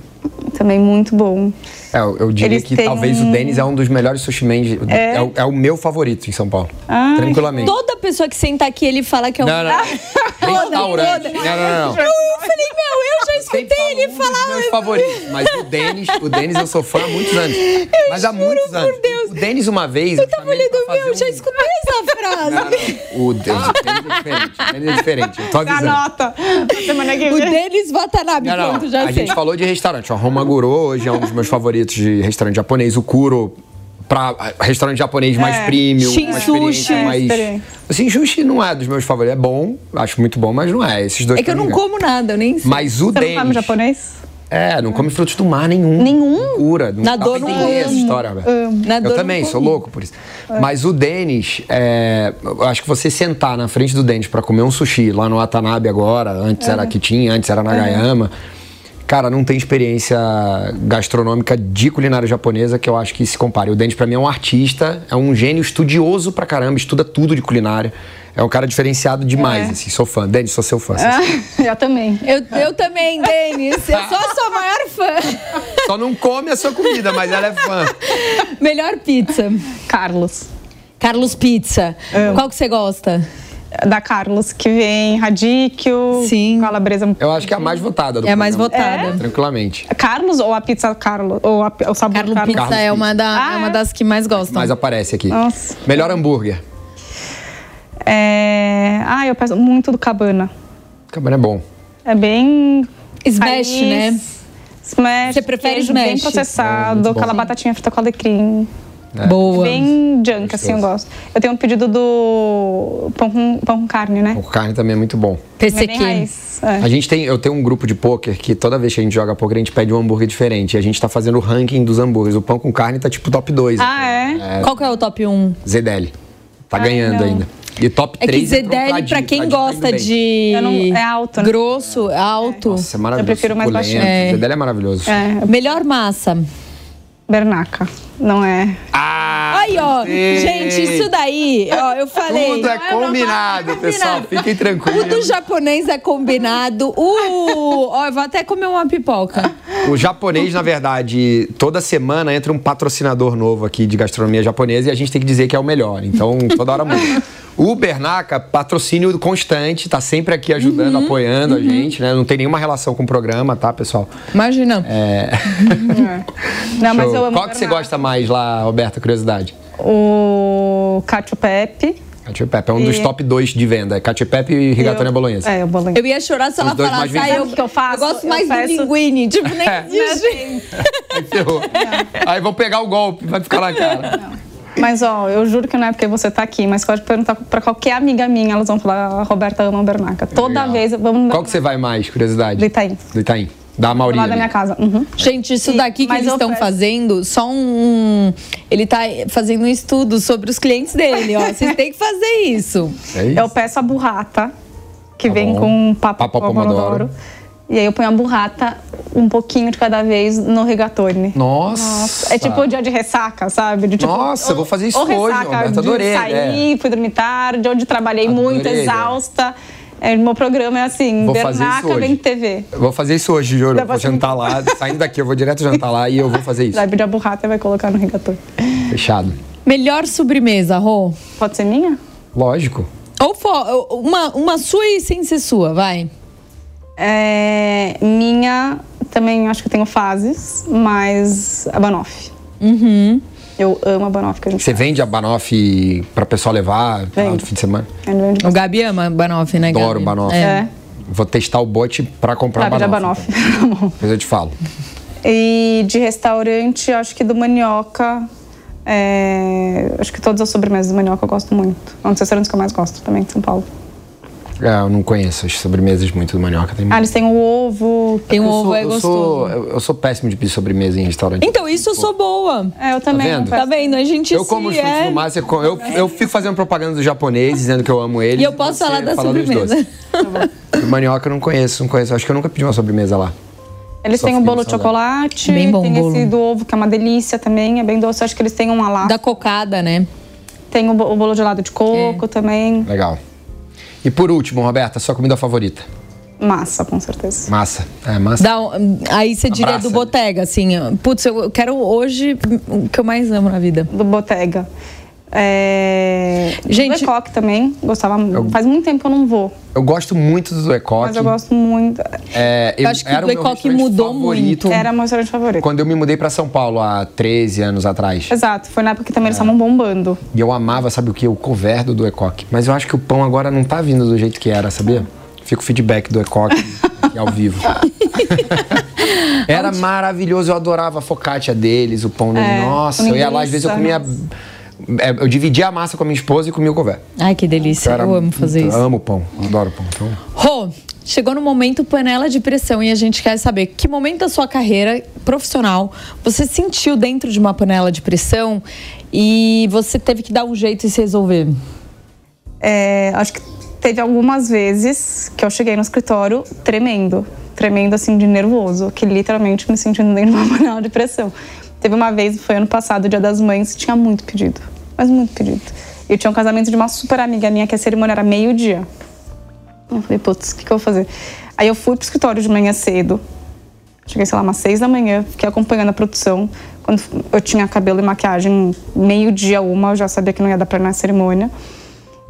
Também muito bom. É, eu diria Eles que talvez um... o Denis é um dos melhores sushi men. É... É, o, é o meu favorito em São Paulo. Ah, tranquilamente. Toda pessoa que senta aqui, ele fala que é um. Não, não. Restaurante. Não, não, não. Eu falei, meu, eu já escutei ele falar. Meus favoritos. Mas o Denis, o Denis eu sou fã há muitos anos. Eu mas há muitos anos. Por Deus. O Denis, uma vez. Eu tava olhando, meu, eu já escutei essa frase. Não, não, o Denis, Denis é diferente. O Denis é diferente. Eu tô avisando. Anota. Semana que vem. O Denis Watanabe, pronto, já a sei. A gente falou de restaurante. O Romaguro hoje é um dos meus favoritos de restaurante japonês. O Kuro para restaurante japonês mais é. premium, Shin mais sushi, mais. Assim, sushi não é dos meus favoritos. É bom, acho muito bom, mas não é. Esses dois. É que eu não como nada, eu nem sei. Mas o Você não come japonês? É, não come frutos do mar nenhum. Nenhum? Cura. Não dor não amo. essa história, velho. Eu também, sou louco por isso. É. Mas o Denis, é, acho que você sentar na frente do Denis para comer um sushi lá no Watanabe agora, antes é. era Kitin, antes era Nagayama. É Cara, não tem experiência gastronômica de culinária japonesa que eu acho que se compare. O Denis, pra mim, é um artista, é um gênio estudioso pra caramba, estuda tudo de culinária. É um cara diferenciado demais, é. assim, sou fã. Denis, sou seu fã. Ah, eu também. Eu, eu também, Denis. Eu sou a sua maior fã. Só não come a sua comida, mas ela é fã. Melhor pizza. Carlos. Carlos Pizza. Qual que você gosta? Da Carlos, que vem radíquio, Sim. calabresa. Eu acho que é a mais votada do É a mais votada. É? Tranquilamente. Carlos ou a pizza Carlos? Ou a, o sabor Carlos, Carlos Pizza é uma, da, ah, é uma das que mais gostam. Mais aparece aqui. Nossa. Melhor hambúrguer? É... Ah, eu peço muito do Cabana. Cabana é bom. É bem... Smash, né? Smash. Você prefere smash? Bem processado, é, aquela batatinha frita com alecrim. É. Boa. Bem junk, assim, eu gosto. Eu tenho um pedido do pão com, pão com carne, né? Com carne também é muito bom. PCQ. É é. A gente tem, eu tenho um grupo de poker que toda vez que a gente joga poker, a gente pede um hambúrguer diferente. E a gente tá fazendo o ranking dos hambúrgueres. O pão com carne tá tipo top 2. Ah, é? é? Qual que é o top 1? ZDL. Tá Ai, ganhando não. ainda. E top 3 é que ZDL, pra quem gosta de... Não, é alto, né? Grosso, é alto. Nossa, é maravilhoso. Eu prefiro mais baixinho. É. ZDL é maravilhoso. É. Melhor massa. Bernaca. Não é. Ah! Aí, ó. Gente, isso daí, ó, eu falei. Tudo é combinado, pessoal. Fiquem tranquilos. O do japonês é combinado. O. Ó, eu vou até comer uma pipoca. O japonês, na verdade, toda semana entra um patrocinador novo aqui de gastronomia japonesa e a gente tem que dizer que é o melhor. Então, toda hora muda. O Bernaca, patrocínio constante, tá sempre aqui ajudando, uhum, apoiando uhum. a gente, né? Não tem nenhuma relação com o programa, tá, pessoal? Imagina. É. é. Não, mas eu amo Qual que você gosta mais lá, Roberta, curiosidade? O Cacio Pepe. Cacio Pepe é um e... dos top 2 de venda. É Cacio Pepe e Rigatone eu... Bolonhesa. É, o Bolonhesa. Eu ia chorar se ela falasse, ah, eu, que eu, faço? eu gosto mais eu peço... do linguine. Tipo, nem é. existe. Aí ferrou. Aí vão pegar o golpe, vai ficar na cara. Não. Mas, ó, eu juro que não é porque você tá aqui, mas pode perguntar pra qualquer amiga minha, elas vão falar, a Roberta ama Bernaca. Toda Legal. vez, vamos... Qual que você vai mais, curiosidade? Do Itaim. Do Itaim. Da Maurícia. Lá da minha casa. Uhum. Gente, isso daqui que eles estão fazendo, só um. Ele tá fazendo um estudo sobre os clientes dele, ó. Vocês têm que fazer isso. É isso. Eu peço a burrata, que tá vem bom. com papo, papo pomodoro. pomodoro. E aí eu ponho a burrata um pouquinho de cada vez no regatone. Nossa. Nossa. É tipo o dia de ressaca, sabe? De, tipo, Nossa, eu vou fazer isso hoje, ressaca, Roberto. Adorei. Saí, é. fui dormir tarde, onde trabalhei adorei, muito, exausta. É, meu programa é assim, vou Bernaca vem TV. Eu vou fazer isso hoje, juro. vou jantar lá, saindo daqui, eu vou direto jantar lá e eu vou fazer isso. Vai pedir a burrata e vai colocar no regatone. Fechado. Melhor sobremesa, Rô? Pode ser minha? Lógico. Ou uma, uma sua e sem ser sua, vai. É, minha, também acho que tenho fases, mas a Banoff. Uhum. Eu amo a Banoff que a gente Você faz. vende a Banoff para pessoal levar no fim de semana? O Gabi ama Banoff, né, Gabi? Adoro Banoff. É. Vou testar o bot para comprar Gabi Banoff. Banoff. Depois eu te falo. E de restaurante, acho que do Manioca. É... Acho que todas as sobremesas do Manioca eu gosto muito. É um dos restaurantes que eu mais gosto também, de São Paulo. É, eu não conheço as sobremesas muito do Manioca. Tem ah, eles têm o ovo. Tem o ovo, sou, é gostoso. Sou, eu, eu, sou péssimo de pedir sobremesa em restaurante. Então, isso eu sou boa. É, eu também. Tá vendo? Tá vendo? A gente Eu como os frutos é... do mar, eu, eu fico fazendo propaganda do japonês, dizendo que eu amo eles. E eu posso falar da sobremesa. o Manioca eu não conheço, não conheço. Acho que eu nunca pedi uma sobremesa lá. Eles Só têm o bolo de chocolate, bem bom, tem bolo. esse do ovo, que é uma delícia também, é bem doce. Acho que eles têm um lá. Da cocada, né? Tem o bolo de lado de coco é. também. Legal. E por último, Roberta, sua comida favorita? Massa, com certeza. Massa. É, massa. Dá, aí você diria do Botega, assim. Putz, eu quero hoje o que eu mais amo na vida. Do Botega. É... Gente, do Ecoque também, gostava eu, Faz muito tempo que eu não vou. Eu gosto muito do Ecoque. Mas eu gosto muito. É, eu, eu acho que o Ecoque mudou favorito. muito. Era meu restaurante favorito. Quando eu me mudei para São Paulo há 13 anos atrás. Exato, foi na época que também eles é. estavam bombando. E eu amava, sabe o que? O coverdo do Ecoque. Mas eu acho que o pão agora não tá vindo do jeito que era, sabia? Fica o feedback do Ecoque ao vivo. Era maravilhoso, eu adorava a focaccia deles, o pão deles. É, Nossa, eu ia lá, às vezes eu comia eu dividia a massa com a minha esposa e comia o couvert. Ai, que delícia. Eu, eu amo fazer isso. Amo pão, adoro pão. Então... Rô, chegou no momento panela de pressão e a gente quer saber que momento da sua carreira profissional você sentiu dentro de uma panela de pressão e você teve que dar um jeito e se resolver? É, acho que teve algumas vezes que eu cheguei no escritório tremendo, tremendo assim de nervoso, que literalmente me sentindo dentro de uma panela de pressão. Teve uma vez, foi ano passado, Dia das Mães, tinha muito pedido, mas muito pedido. Eu tinha um casamento de uma super amiga minha, que a cerimônia era meio-dia. Eu falei, putz, o que, que eu vou fazer? Aí eu fui pro escritório de manhã cedo, cheguei, sei lá, umas seis da manhã, fiquei acompanhando a produção. Quando eu tinha cabelo e maquiagem, meio-dia, uma, eu já sabia que não ia dar pra ir na cerimônia.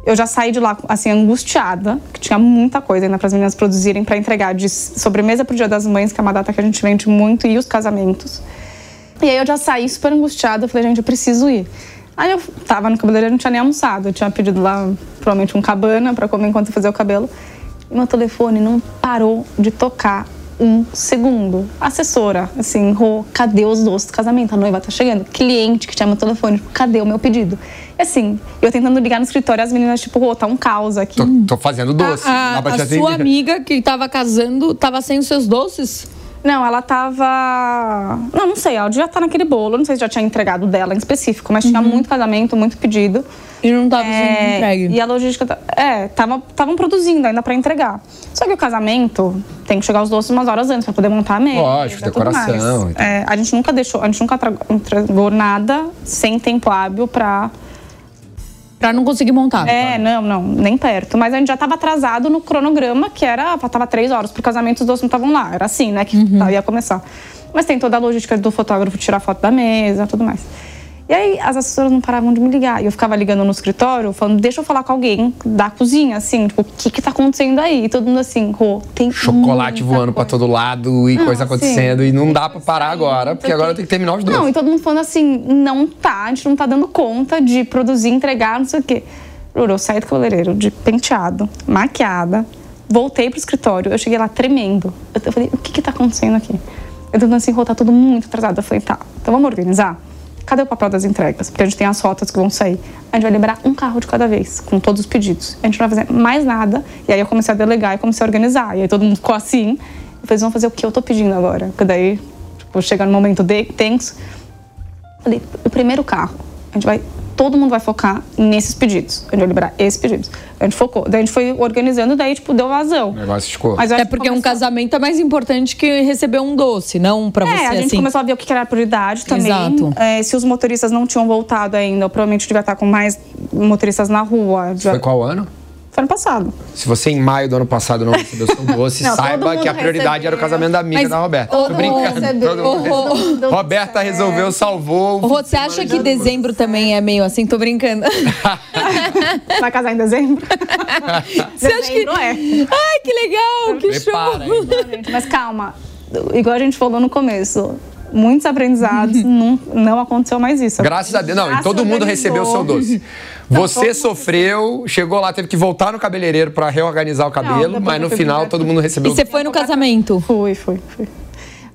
Eu já saí de lá, assim, angustiada, que tinha muita coisa ainda para as meninas produzirem para entregar de sobremesa pro Dia das Mães, que é uma data que a gente vende muito, e os casamentos. E aí eu já saí super angustiada, falei, gente, eu preciso ir. Aí eu tava no cabeleireiro, não tinha nem almoçado. Eu tinha pedido lá, provavelmente, um cabana para comer enquanto eu fazia o cabelo. E meu telefone não parou de tocar um segundo. Assessora, assim, Rô, cadê os doces do casamento? A noiva tá chegando. Cliente que tinha meu telefone, cadê o meu pedido? E assim, eu tentando ligar no escritório, as meninas, tipo, Rô, tá um caos aqui. Tô, tô fazendo doce. A, a, a sua amiga que tava casando, tava sem os seus doces? Não, ela tava. Não, não sei, ela já tá naquele bolo. Não sei se já tinha entregado dela em específico, mas uhum. tinha muito casamento, muito pedido. E não tava é, sendo entregue. E a logística. É, estavam produzindo ainda para entregar. Só que o casamento tem que chegar os doces umas horas antes para poder montar a mesa. Lógico, decoração. É, a gente nunca deixou, a gente nunca entregou nada sem tempo hábil para Pra não conseguir montar. É, não, não, nem perto. Mas a gente já estava atrasado no cronograma, que era, faltava três horas pro casamento, os dois não estavam lá. Era assim, né, que uhum. ia começar. Mas tem toda a logística do fotógrafo tirar foto da mesa, tudo mais. E aí as assessoras não paravam de me ligar. E eu ficava ligando no escritório, falando, deixa eu falar com alguém da cozinha, assim, tipo, o que que tá acontecendo aí? E todo mundo assim, Rô, tem Chocolate voando para todo lado e não, coisa acontecendo. Assim, e não dá para parar agora, porque agora tem que terminar os dois. Não, e todo mundo falando assim, não tá, a gente não tá dando conta de produzir, entregar, não sei o quê. Juro, eu saí do cabeleireiro de penteado, maquiada, voltei pro escritório, eu cheguei lá tremendo. Eu falei, o que que tá acontecendo aqui? Eu tô assim, Rô, tá tudo muito atrasado. Eu falei, tá, então vamos organizar? Cadê o papel das entregas? Porque a gente tem as rotas que vão sair. A gente vai liberar um carro de cada vez, com todos os pedidos. A gente não vai fazer mais nada. E aí eu comecei a delegar e comecei a organizar. E aí todo mundo ficou assim. Eu falei, vão fazer o que eu tô pedindo agora? Porque daí, tipo, chega no momento de tenso. Falei, o primeiro carro, a gente vai todo mundo vai focar nesses pedidos. A gente vai liberar esses pedidos. A gente focou. Daí a gente foi organizando, daí, tipo, deu vazão. O negócio ficou. Mas é porque começou... um casamento é mais importante que receber um doce, não pra é, você, a gente assim. começou a ver o que era prioridade também. Exato. É, se os motoristas não tinham voltado ainda, provavelmente devia estar com mais motoristas na rua. Foi qual ano? Foi ano passado. Se você em maio do ano passado não recebeu seu doce, não, saiba que a prioridade recebeu. era o casamento da amiga Mas da Roberta. Tô brincando. Todo Roberta resolveu, salvou. Rô, você acha que dezembro também é meio assim? Tô brincando. Vai casar em dezembro? você acha que... é. Ai, que legal, que Prepara, show. Mas calma, igual a gente falou no começo, muitos aprendizados, não, não aconteceu mais isso. Graças a Deus. Não, e todo mundo recebeu o seu doce. Você sofreu, chegou lá, teve que voltar no cabeleireiro para reorganizar o cabelo, não, mas no final todo mundo recebeu. E você foi no casamento? Fui, fui, fui.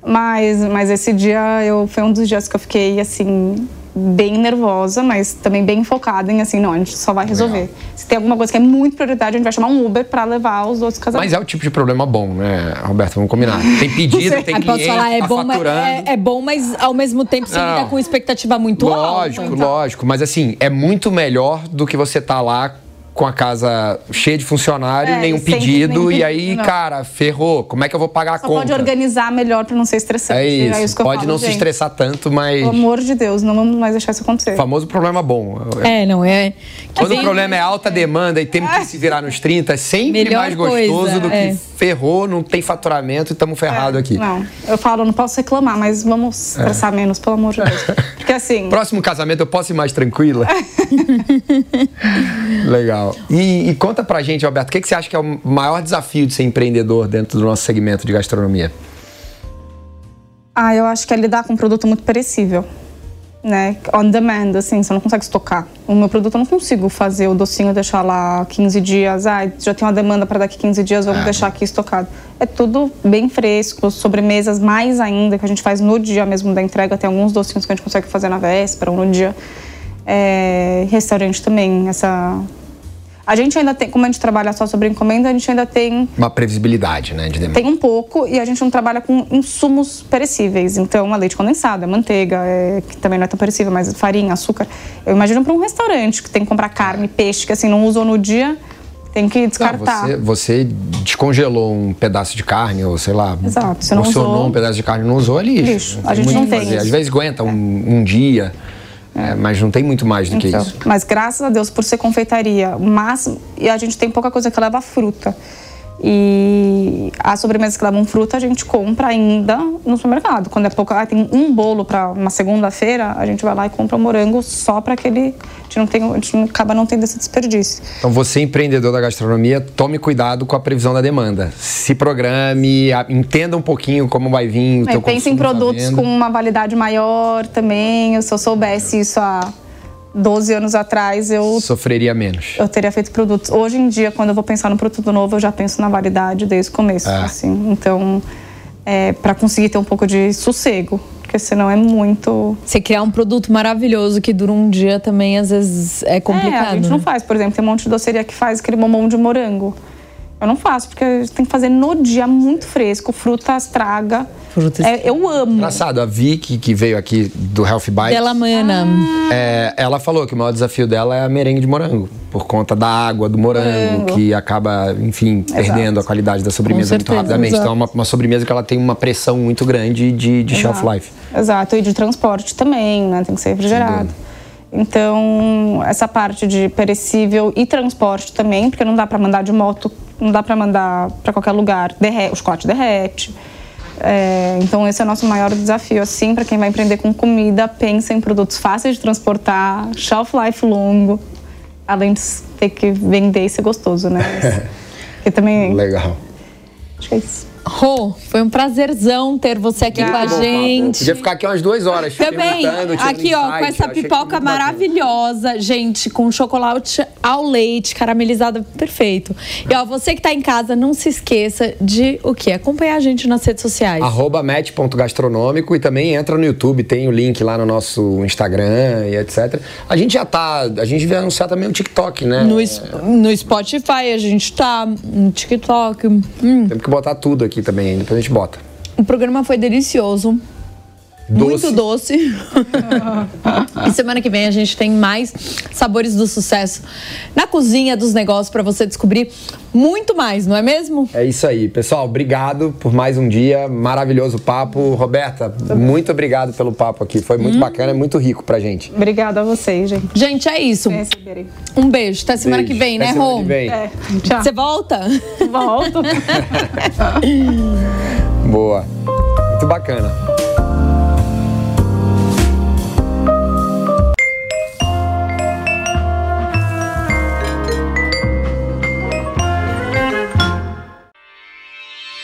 Mas, mas esse dia eu, foi um dos dias que eu fiquei assim bem nervosa, mas também bem focada em assim, não, a gente só vai resolver. Legal. Se tem alguma coisa que é muito prioridade, a gente vai chamar um Uber para levar os outros casamentos. Mas é o tipo de problema bom, né, Roberto? Vamos combinar. Tem pedido, tem cliente, posso falar, é tá bom, faturando. É, é, bom, mas ao mesmo tempo você lida com expectativa muito lógico, alta. Lógico, então. lógico. Mas assim, é muito melhor do que você tá lá com a casa cheia de funcionário, é, nenhum pedido, e aí, não. cara, ferrou. Como é que eu vou pagar Só a conta? pode organizar melhor para não ser estressante. É isso. É isso pode falo, não gente. se estressar tanto, mas. Pelo amor de Deus, não vamos mais deixar isso acontecer. O famoso problema bom. É, não é. Quando o problema é alta demanda e temos que se virar nos 30, é sempre melhor mais gostoso coisa, do é. que ferrou, não tem faturamento e estamos ferrados é, aqui. Não, eu falo, não posso reclamar, mas vamos estressar menos, pelo amor de Deus. Assim. Próximo casamento eu posso ir mais tranquila? Legal. E, e Conta pra gente, Alberto, o que, que você acha que é o maior desafio de ser empreendedor dentro do nosso segmento de gastronomia? Ah, eu acho que é lidar com um produto muito perecível. Né? On demand, assim, você não consegue estocar. O meu produto eu não consigo fazer o docinho deixar lá 15 dias. Ah, já tem uma demanda para daqui 15 dias, vamos ah. deixar aqui estocado. É tudo bem fresco, sobremesas mais ainda, que a gente faz no dia mesmo da entrega. Tem alguns docinhos que a gente consegue fazer na véspera ou no dia. É, restaurante também, essa a gente ainda tem, como a gente trabalha só sobre encomenda, a gente ainda tem. Uma previsibilidade, né? De demanda. Tem um pouco e a gente não trabalha com insumos perecíveis. Então, a leite condensado, a manteiga, é, que também não é tão perecível, mas farinha, açúcar. Eu imagino para um restaurante que tem que comprar carne, peixe, que assim, não usou no dia tem que descartar. Não, você, você, descongelou um pedaço de carne, ou sei lá, Exato, você não usou um pedaço de carne, não usou, é lixo. lixo. A gente não tem. Às vezes aguenta um, um dia. É, mas não tem muito mais do então, que isso. Mas graças a Deus, por ser confeitaria, mas e a gente tem pouca coisa que leva fruta. E as sobremesas que levam fruta a gente compra ainda no supermercado. Quando é pouco, ah, tem um bolo para uma segunda-feira, a gente vai lá e compra um morango só para aquele. A gente, não tem, a gente acaba não tendo esse desperdício. Então, você, empreendedor da gastronomia, tome cuidado com a previsão da demanda. Se programe, entenda um pouquinho como vai vir o é, teu Pense em produtos com uma validade maior também. Se eu soubesse isso há 12 anos atrás eu sofreria menos. Eu teria feito produtos. Hoje em dia, quando eu vou pensar no produto novo, eu já penso na validade desde o começo, é. assim. Então, é, para conseguir ter um pouco de sossego, porque senão é muito. Você criar um produto maravilhoso que dura um dia também às vezes é complicado. É, a gente né? não faz, por exemplo, tem um monte de doceria que faz aquele bombom de morango. Eu não faço, porque tem que fazer no dia muito fresco, fruta estraga. Frutas. É, eu amo. Engraçado, a Vicky, que veio aqui do Health Bite. Dela mana. Ah. É, ela falou que o maior desafio dela é a merengue de morango. Por conta da água do morango, morango. que acaba, enfim, exato. perdendo a qualidade da sobremesa certeza, muito rapidamente. Exato. Então é uma, uma, sobremesa que ela tem uma pressão muito grande de, de shelf life. Exato, e de transporte também, né? Tem que ser refrigerado. Então, essa parte de perecível e transporte também, porque não dá para mandar de moto não dá para mandar para qualquer lugar, derrete, o chocolate derrete. É, então esse é o nosso maior desafio, assim, para quem vai empreender com comida, pensa em produtos fáceis de transportar, shelf life longo, além de ter que vender e ser gostoso, né? que também legal. Acho que é isso. Rô, foi um prazerzão ter você aqui com a gente. Podia ficar aqui umas duas horas. Também, aqui ó, insight, com essa pipoca maravilhosa, bacana. gente, com chocolate ao leite, caramelizada, perfeito. E ó, você que tá em casa, não se esqueça de o quê? Acompanhar a gente nas redes sociais. Arroba match.gastronômico e também entra no YouTube, tem o link lá no nosso Instagram e etc. A gente já tá, a gente vai anunciar também o TikTok, né? No, no Spotify a gente tá, no TikTok. Hum. Temos que botar tudo aqui aqui também, depois a gente bota. O programa foi delicioso. Doce. Muito doce. e semana que vem a gente tem mais sabores do sucesso na cozinha dos negócios para você descobrir muito mais, não é mesmo? É isso aí. Pessoal, obrigado por mais um dia. Maravilhoso papo. Roberta, muito obrigado pelo papo aqui. Foi muito hum. bacana, muito rico pra gente. Obrigada a vocês, gente. Gente, é isso. É, um beijo. Até semana beijo. que vem, né, Rô? É. Tchau. Você volta? Volto. Boa. Muito bacana.